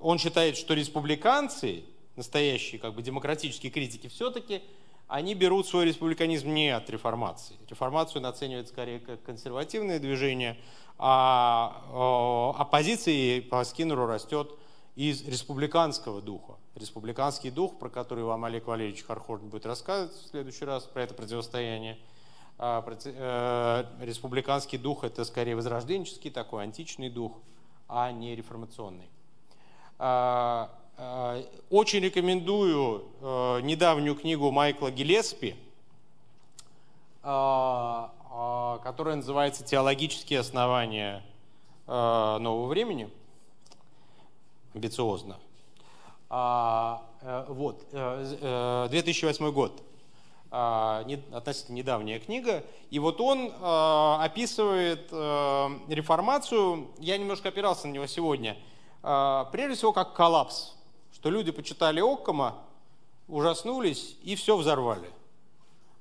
он считает, что республиканцы, настоящие как бы демократические критики, все-таки они берут свой республиканизм не от реформации. Реформацию оценивают скорее как консервативное движение, а оппозиция по Скиннеру растет из республиканского духа. Республиканский дух, про который вам Олег Валерьевич Хархорн будет рассказывать в следующий раз, про это противостояние – а, э, республиканский дух это скорее возрожденческий такой, античный дух, а не реформационный. А, а, очень рекомендую э, недавнюю книгу Майкла Гелеспи, которая называется «Теологические основания э, нового времени». Амбициозно. Вот, 2008 год. А, относительно недавняя книга. И вот он а, описывает а, реформацию, я немножко опирался на него сегодня, прежде всего как коллапс, что люди почитали Оккома, ужаснулись и все взорвали.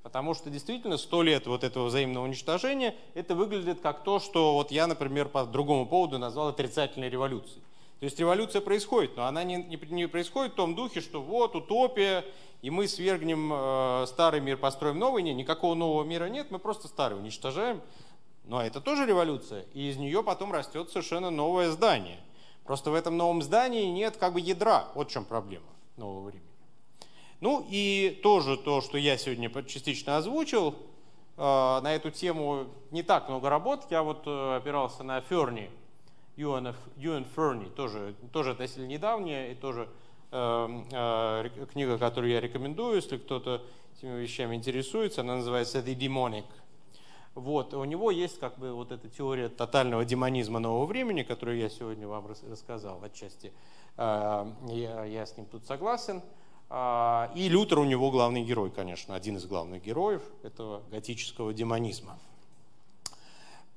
Потому что действительно сто лет вот этого взаимного уничтожения, это выглядит как то, что вот я, например, по другому поводу назвал отрицательной революцией. То есть революция происходит, но она не, не, не происходит в том духе, что вот утопия, и мы свергнем э, старый мир, построим новый. Нет, никакого нового мира нет, мы просто старый уничтожаем. Но это тоже революция, и из нее потом растет совершенно новое здание. Просто в этом новом здании нет как бы ядра. Вот в чем проблема нового времени. Ну и тоже то, что я сегодня частично озвучил, э, на эту тему не так много работ. Я вот э, опирался на Ферни, Юэн Ферни, тоже, тоже относительно недавняя и тоже Эм, э, книга, которую я рекомендую, если кто-то этими вещами интересуется, она называется The Demonic. Вот, у него есть как бы вот эта теория тотального демонизма нового времени, которую я сегодня вам рассказал отчасти. Э, я, я с ним тут согласен. А, и Лютер у него главный герой, конечно, один из главных героев этого готического демонизма,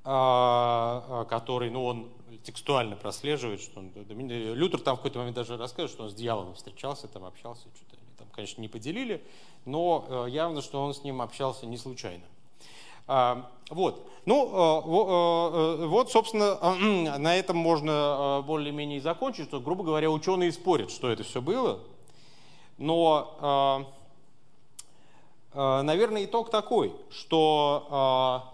а, а, который, ну, он текстуально прослеживает, что он, Лютер там в какой-то момент даже рассказывает, что он с дьяволом встречался, там общался, что-то они там, конечно, не поделили, но э, явно, что он с ним общался не случайно. Вот. Ну, э, э, вот, собственно, [clears throat] на этом можно более-менее закончить, что, грубо говоря, ученые спорят, что это все было, но, наверное, итог такой, что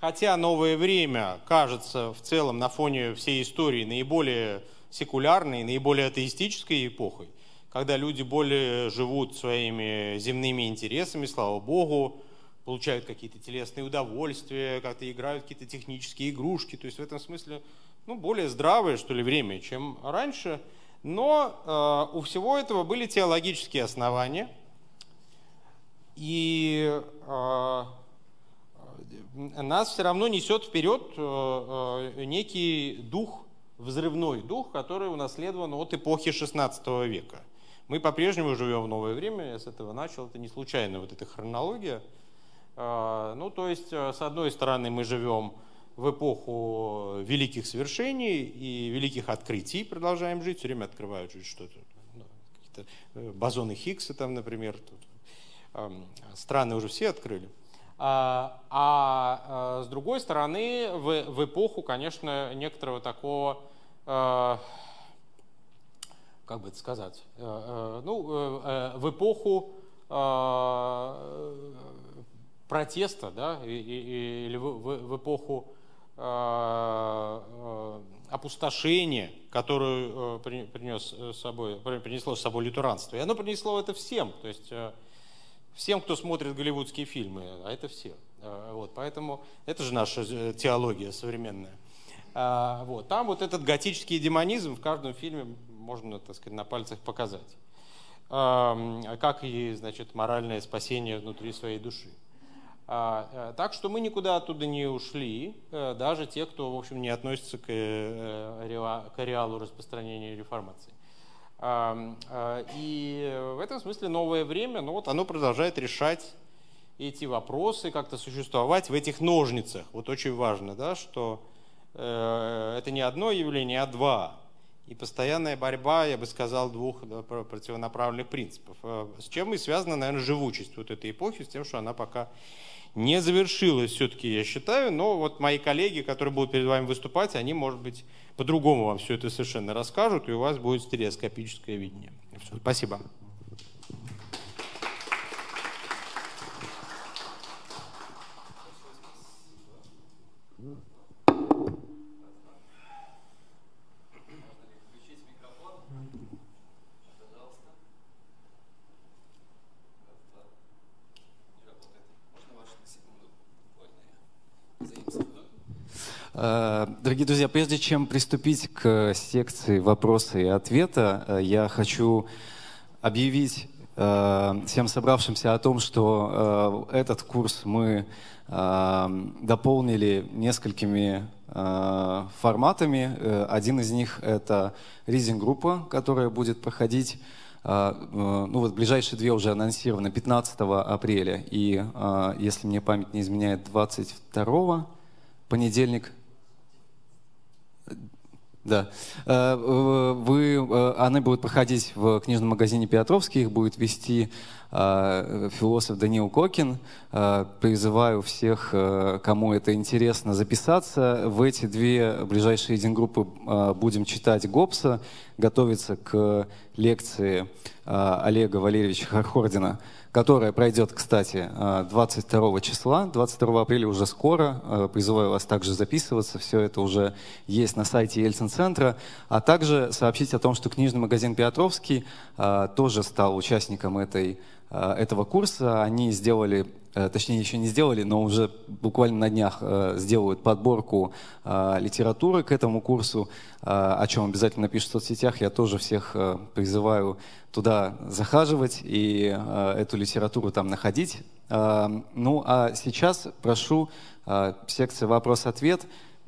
Хотя новое время кажется в целом на фоне всей истории наиболее секулярной, наиболее атеистической эпохой, когда люди более живут своими земными интересами, слава богу, получают какие-то телесные удовольствия, как-то играют какие-то технические игрушки. То есть в этом смысле ну, более здравое, что ли, время, чем раньше. Но э, у всего этого были теологические основания. И э, нас все равно несет вперед э, э, некий дух, взрывной дух, который унаследован от эпохи XVI века. Мы по-прежнему живем в новое время, я с этого начал, это не случайно, вот эта хронология. Э, ну, то есть, с одной стороны, мы живем в эпоху великих свершений и великих открытий, продолжаем жить, все время открывают что-то, ну, какие-то бозоны Хиггса там, например, тут, страны уже все открыли. А, а, а с другой стороны, в, в эпоху, конечно, некоторого такого, э, как бы это сказать, э, э, ну, в эпоху протеста, да, или в, в, в эпоху опустошения, которую принес с собой, принесло с собой лютеранство. И оно принесло это всем. То есть всем, кто смотрит голливудские фильмы, а это все. Вот, поэтому это же наша теология современная. Вот, там вот этот готический демонизм в каждом фильме можно, так сказать, на пальцах показать. Как и, значит, моральное спасение внутри своей души. А, э, так что мы никуда оттуда не ушли, э, даже те, кто, в общем, не относится к, э, к ареалу распространения реформации. И в этом смысле новое время, ну вот оно продолжает решать эти вопросы, как-то существовать в этих ножницах. Вот очень важно, да, что это не одно явление, а два. И постоянная борьба, я бы сказал, двух противонаправленных принципов. С чем и связана, наверное, живучесть вот этой эпохи, с тем, что она пока не завершилась все-таки, я считаю, но вот мои коллеги, которые будут перед вами выступать, они, может быть, по-другому вам все это совершенно расскажут, и у вас будет стереоскопическое видение. Все, спасибо. Дорогие друзья, прежде чем приступить к секции вопроса и ответа, э, я хочу объявить э, всем собравшимся о том, что этот курс мы дополнили несколькими форматами. Один из них — это ризинг-группа, которая будет проходить ну вот ближайшие две уже анонсированы 15 апреля и, если мне память не изменяет, 22 понедельник да. Э, вы, э, они будут проходить в книжном магазине Петровский, их будет вести э, философ Даниил Кокин. Призываю всех, кому это интересно, записаться. В эти две ближайшие группы будем читать Гоббса, готовиться к лекции Олега Валерьевича Хархордина – которая пройдет, кстати, 22 числа, 22 апреля уже скоро. Призываю вас также записываться, все это уже есть на сайте Ельцин-центра. А также сообщить о том, что книжный магазин Петровский тоже стал участником этой этого курса. Они сделали Э, точнее еще не сделали, но уже буквально на днях э, сделают подборку э, литературы к этому курсу, о чем обязательно напишут в соцсетях. Я тоже всех призываю туда захаживать и эту литературу там находить. Ну а сейчас прошу секция «Вопрос-ответ».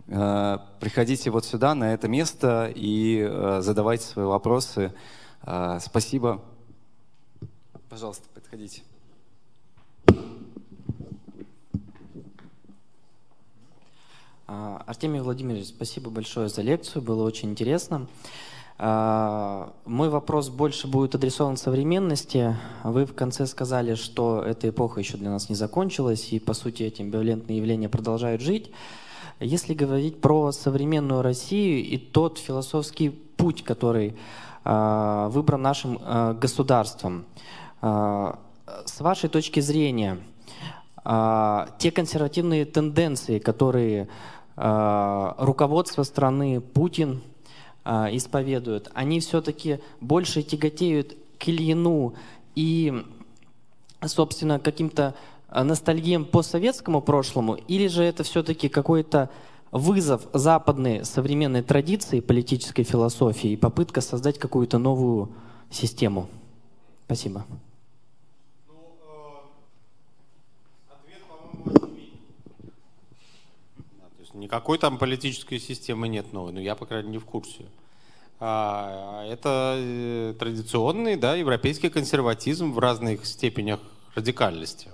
Приходите вот сюда, на это место, и задавайте свои вопросы. Спасибо. Пожалуйста, подходите. А, Артемий Владимирович, спасибо большое за лекцию, было очень интересно. А, мой вопрос больше будет адресован современности. Вы в конце сказали, что эта эпоха еще для нас не закончилась, и, по сути, эти амбивалентные явления продолжают жить. Если говорить про современную Россию и тот философский путь, который а, выбран нашим государством, с вашей точки зрения, те консервативные тенденции, которые Э, руководство страны, Путин исповедуют, они все-таки больше тяготеют к Ильину и, собственно, каким-то ностальгиям по советскому прошлому, или же это все-таки какой-то вызов западной современной традиции политической философии и попытка создать какую-то новую систему? Спасибо. Никакой там политической системы нет новой, но я, по крайней мере, не в курсе. А, это э, традиционный да, европейский консерватизм в разных степенях радикальности.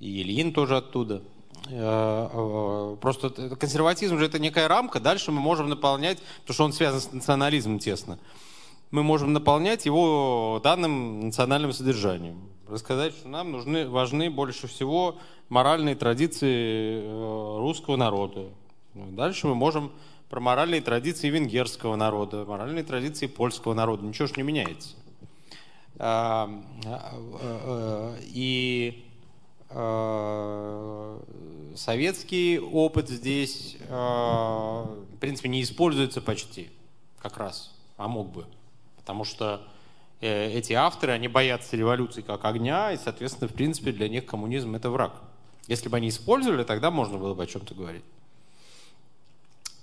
И Ильин тоже оттуда. Э, э, просто консерватизм же это некая рамка, дальше мы можем наполнять, потому что он связан с национализмом тесно, мы можем наполнять его данным национальным содержанием. Рассказать, что нам нужны, важны больше всего моральные традиции э, русского народа. Дальше мы можем про моральные традиции венгерского народа, моральные традиции польского народа. Ничего же не меняется. А, а, и а, советский опыт здесь, в принципе, не используется почти, как раз, а мог бы. Потому что э, эти авторы, они боятся революции как огня, и, соответственно, в принципе, для них коммунизм это враг. Если бы они использовали, тогда можно было бы о чем-то говорить.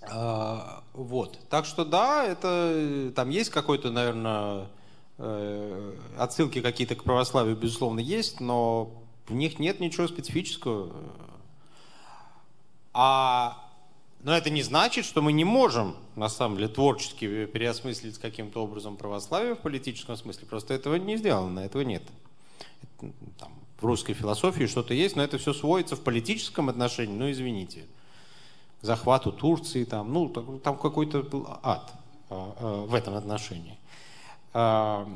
А, вот. Так что да, это там есть какой-то, наверное, э, отсылки какие-то к православию, безусловно, есть, но в них нет ничего специфического. А но это не значит, что мы не можем, на самом деле, творчески переосмыслить каким-то образом православие в политическом смысле. Просто этого не сделано, этого нет. Там, в русской философии что-то есть, но это все сводится в политическом отношении, ну извините, к захвату Турции, там, ну, там какой-то ад а, а, в этом отношении а,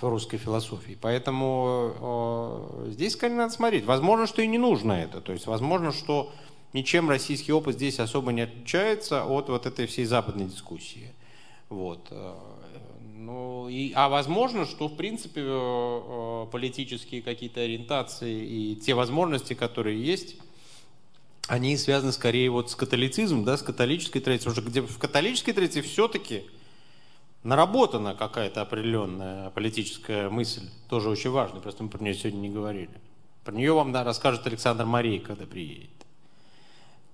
в русской философии. Поэтому здесь, конечно, надо смотреть. Возможно, что и не нужно это. То есть, возможно, что ничем российский опыт здесь особо не отличается от вот этой всей западной дискуссии. Вот. Ну, и, а возможно, что в принципе э, э, политические какие-то ориентации и те возможности, которые есть, они связаны скорее вот с католицизмом, да, с католической традицией. Уже где в католической традиции все-таки наработана какая-то определенная политическая мысль, тоже очень важная, просто мы про нее сегодня не говорили. Про нее вам да, расскажет Александр Марей, когда приедет.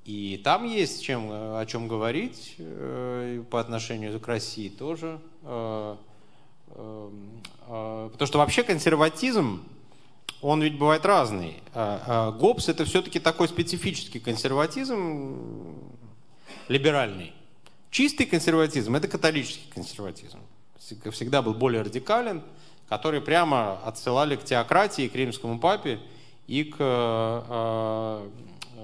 И там есть чем, о чем говорить э, по отношению к России тоже. Э, э, э, потому что вообще консерватизм, он ведь бывает разный. А, а ГОПС это все-таки такой специфический консерватизм либеральный. Чистый консерватизм это католический консерватизм. Всегда был более радикален, который прямо отсылали к теократии, к римскому папе и к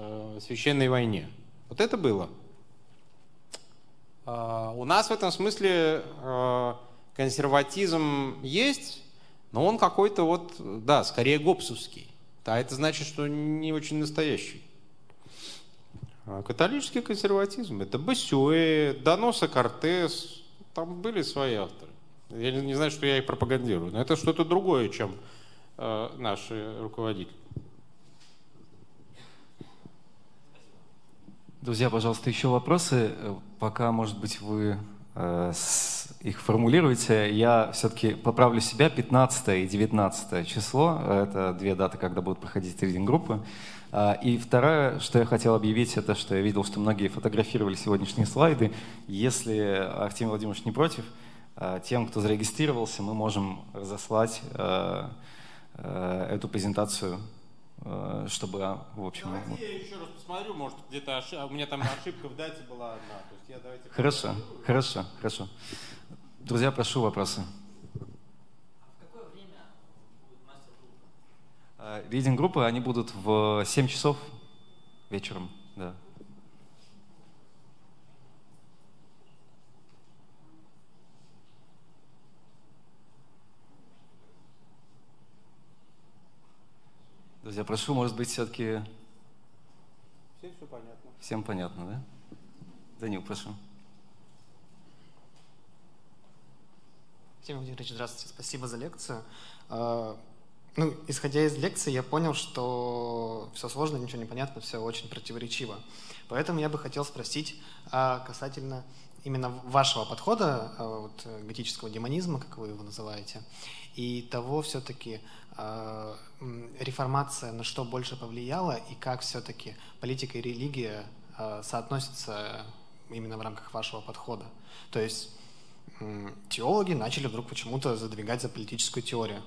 э, священной войне. Вот это было. Э, у нас в этом смысле э, консерватизм есть, но он какой-то вот, да, скорее гопсовский. А это значит, что не очень настоящий. А католический консерватизм – это Басюэ, Доноса Кортес, там были свои авторы. Я не, знаю, что я их пропагандирую, но это что-то другое, чем наши руководители. Друзья, пожалуйста, еще вопросы. Пока, может быть, вы э, их формулируете, я все-таки поправлю себя. 15 и 19 число – это две даты, когда будут проходить рейдинг-группы. А, и второе, что я хотел объявить, это что я видел, что многие фотографировали сегодняшние слайды. Если Артемий Владимирович не против, а, тем, кто зарегистрировался, мы можем разослать эту презентацию Э, чтобы, в общем... Давайте я еще раз посмотрю, может, где-то ошиб... у меня там ошибка в дате была одна. То есть я давайте хорошо, хорошо, хорошо. Друзья, прошу вопросы. Ридинг-группы, они будут в 7 часов вечером, да. Друзья, прошу, может быть, все-таки... Всем все понятно. Всем понятно, да? Данил, прошу. Артемий Владимирович, здравствуйте. Спасибо за лекцию. А, ну, исходя из лекции, я понял, что все сложно, ничего не понятно, все очень противоречиво. Поэтому я бы хотел спросить а, касательно именно вашего подхода, а, вот, готического демонизма, как вы его называете, и того все-таки, реформация на что больше повлияла и как все-таки политика и религия а, соотносятся именно в рамках вашего подхода. То есть теологи начали вдруг почему-то задвигать за политическую теорию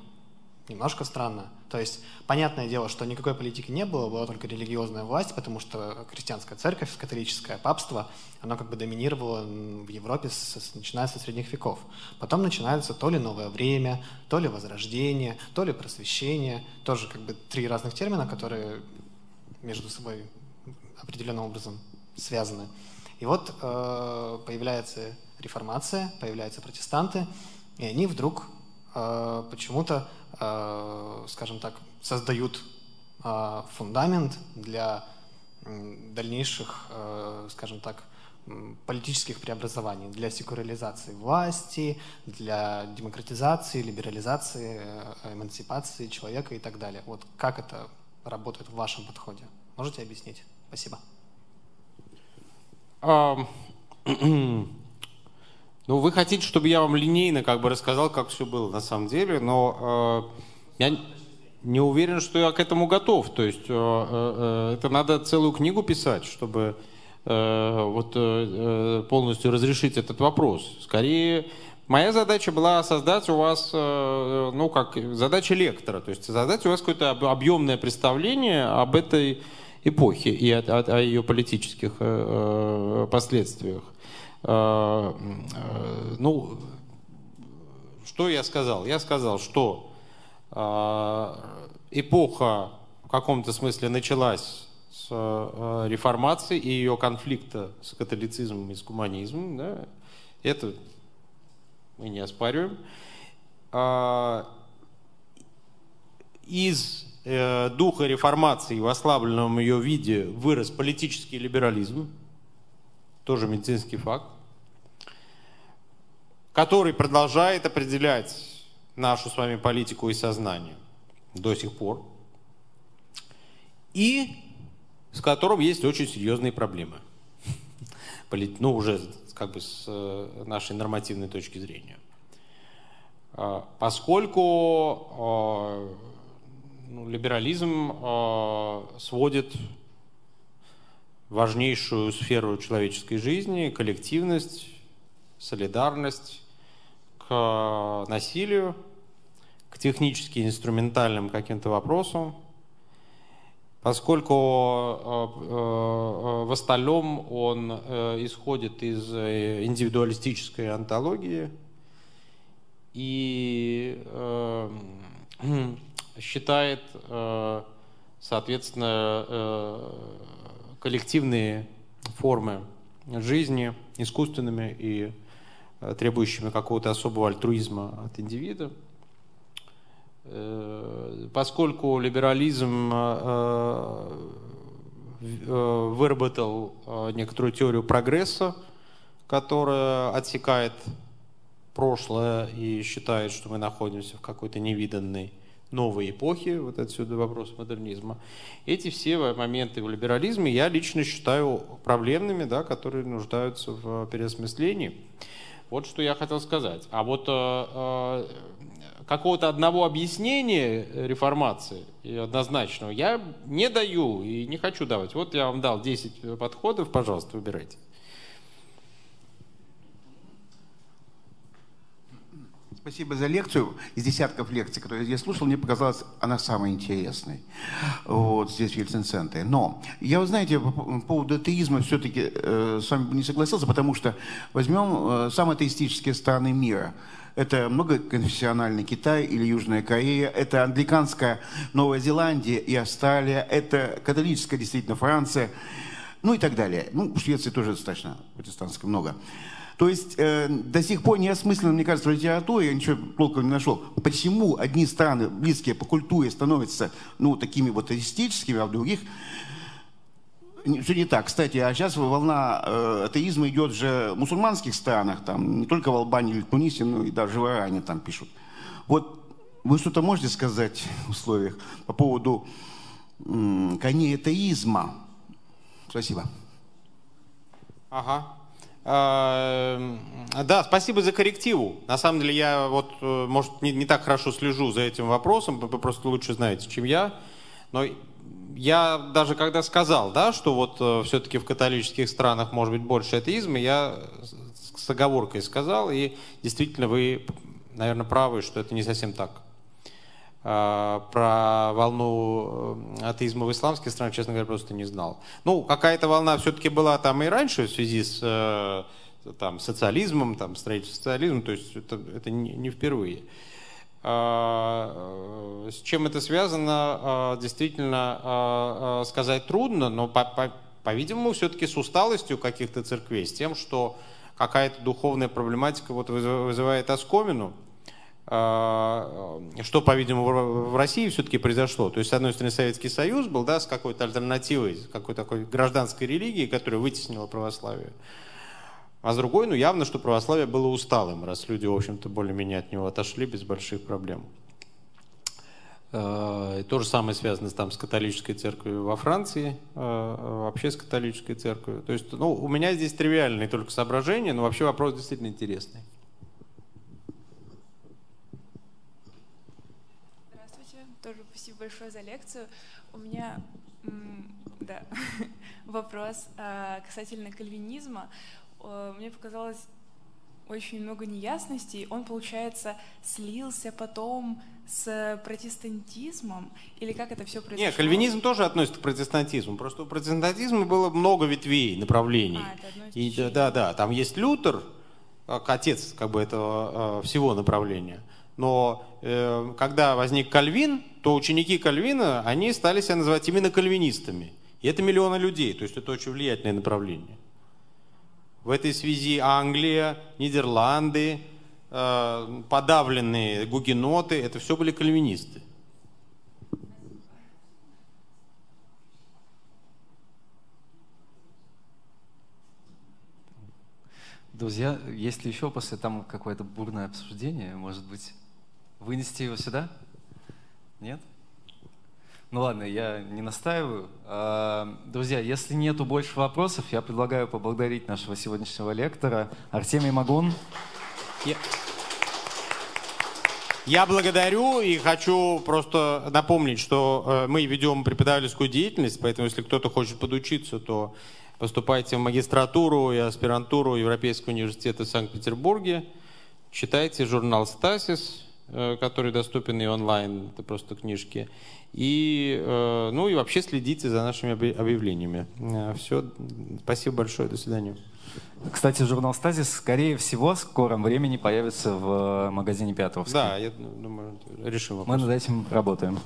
немножко странно. То есть, понятное дело, что никакой политики не было, была только религиозная власть, потому что христианская церковь, католическое папство, оно как бы доминировало в Европе, с, начиная со средних веков. Потом начинается то ли новое время, то ли возрождение, то ли просвещение. Тоже как бы три разных термина, которые между собой определенным образом связаны. И вот э, появляется реформация, появляются протестанты, и они вдруг э, почему-то скажем так, создают э, фундамент для дальнейших, э, скажем так, политических преобразований, для секурализации власти, для демократизации, либерализации, эмансипации человека и так далее. Вот как это работает в вашем подходе? Можете объяснить? Спасибо. [clears throat] Ну, вы хотите, чтобы я вам линейно как бы рассказал, как все было на самом деле, но э, я не уверен, что я к этому готов. То есть э, э, это надо целую книгу писать, чтобы э, вот э, полностью разрешить этот вопрос. Скорее, моя задача была создать у вас, э, ну, как задача лектора, то есть создать у вас какое-то объемное представление об этой эпохе и о, о, о ее политических э, последствиях. Э, э, ну, что я сказал? Я сказал, что э, эпоха в каком-то смысле началась с реформации и ее конфликта с католицизмом и с гуманизмом. Да? Это мы не оспариваем. Из духа реформации в ослабленном ее виде вырос политический либерализм, тоже медицинский факт, который продолжает определять нашу с вами политику и сознание до сих пор, и с которым есть очень серьезные проблемы. Ну, уже как бы с э, нашей нормативной точки зрения. А, поскольку а, ну, либерализм а, сводит важнейшую сферу человеческой жизни, коллективность, солидарность к насилию, к технически инструментальным каким-то вопросам, поскольку в остальном он исходит из э, индивидуалистической антологии и [clears throat] считает, соответственно, коллективные формы жизни искусственными и э, требующими какого-то особого альтруизма от индивида. Э, поскольку либерализм э, выработал некоторую теорию прогресса, которая отсекает прошлое и считает, что мы находимся в какой-то невиданной новой эпохи, вот отсюда вопрос модернизма. Эти все моменты в либерализме я лично считаю проблемными, да, которые нуждаются в переосмыслении. Вот что я хотел сказать. А вот э, э, какого-то одного объяснения реформации однозначного я не даю и не хочу давать. Вот я вам дал 10 подходов, пожалуйста, выбирайте. Спасибо за лекцию. Из десятков лекций, которые я слушал, мне показалась она самой интересной. Вот здесь в Ельцин-центре. Но я, вы знаете, по поводу атеизма все-таки э, с вами не согласился, потому что возьмем э, самые атеистические страны мира. Это многоконфессиональный Китай или Южная Корея, это англиканская Новая Зеландия и Австралия, это католическая действительно Франция, ну и так далее. Ну, в Швеции тоже достаточно протестантских много. То есть э, до сих пор неосмысленно, мне кажется, в литературе, я ничего толком не нашел, почему одни страны, близкие по культуре, становятся ну, такими вот атеистическими, а в других все не так. Кстати, а сейчас волна э, атеизма идет же в мусульманских странах, там, не только в Албании или Тунисе, но и даже в Иране там пишут. Вот вы что-то можете сказать в условиях по поводу коней атеизма? Спасибо. Ага. Эм, да, спасибо за коррективу. На самом деле я вот, э, может, не, не так хорошо слежу за этим вопросом, вы просто лучше знаете, чем я. Но я даже когда сказал, да, что вот э, все-таки в католических странах может быть больше атеизма, я с оговоркой сказал, и действительно вы, наверное, правы, что это не совсем так. А, про волну э, атеизма в исламских странах, честно говоря, просто не знал. Ну, какая-то волна все-таки была там и раньше в связи с э, там, социализмом, там, строительством социализма, то есть это, это не, не впервые. А, с чем это связано, а, действительно сказать трудно, но, по, по, по-видимому, все-таки с усталостью каких-то церквей, с тем, что какая-то духовная проблематика вот вызывает оскомину, что, по-видимому, в России все-таки произошло. То есть, с одной стороны, Советский Союз был да, с какой-то альтернативой, какой-то такой гражданской религией, которая вытеснила православие. А с другой, ну, явно, что православие было усталым, раз люди, в общем-то, более-менее от него отошли без больших проблем. Э, то же самое связано там с католической церковью во Франции, э, вообще с католической церковью. То есть, ну, у меня здесь тривиальные только соображения, но вообще вопрос действительно интересный. Здравствуйте, тоже спасибо большое за лекцию. У меня да, [laughs] вопрос э, касательно кальвинизма. Мне показалось очень много неясностей. Он, получается, слился потом с протестантизмом? Или как это все произошло? Нет, кальвинизм тоже относится к протестантизму. Просто у протестантизма было много ветвей, направлений. А, это одно из И, да, да, там есть Лютер, как отец как бы этого э, всего направления. Но э, когда возник Кальвин, то ученики Кальвина, они стали себя называть именно кальвинистами. И это миллионы людей, то есть это очень влиятельное направление. В этой связи Англия, Нидерланды, э, подавленные гугеноты, это все были кальвинисты. Друзья, есть ли еще после там какое-то бурное обсуждение, может быть, вынести его сюда? Нет? Ну ладно, я не настаиваю. А, друзья, если нету больше вопросов, я предлагаю поблагодарить нашего сегодняшнего лектора Артемий Магун. Я... Я благодарю и хочу просто напомнить, что э, мы ведем преподавательскую деятельность, поэтому если кто-то хочет подучиться, то поступайте в магистратуру и аспирантуру Европейского университета в Санкт-Петербурге, читайте журнал «Стасис», который доступен и онлайн, это просто книжки. И, э, ну и вообще следите за нашими объявлениями. Э, Все, спасибо большое, до свидания. Кстати, журнал «Стазис» скорее всего в скором времени появится в магазине Петровский. Да, я думаю, решим вопрос. Мы над этим работаем.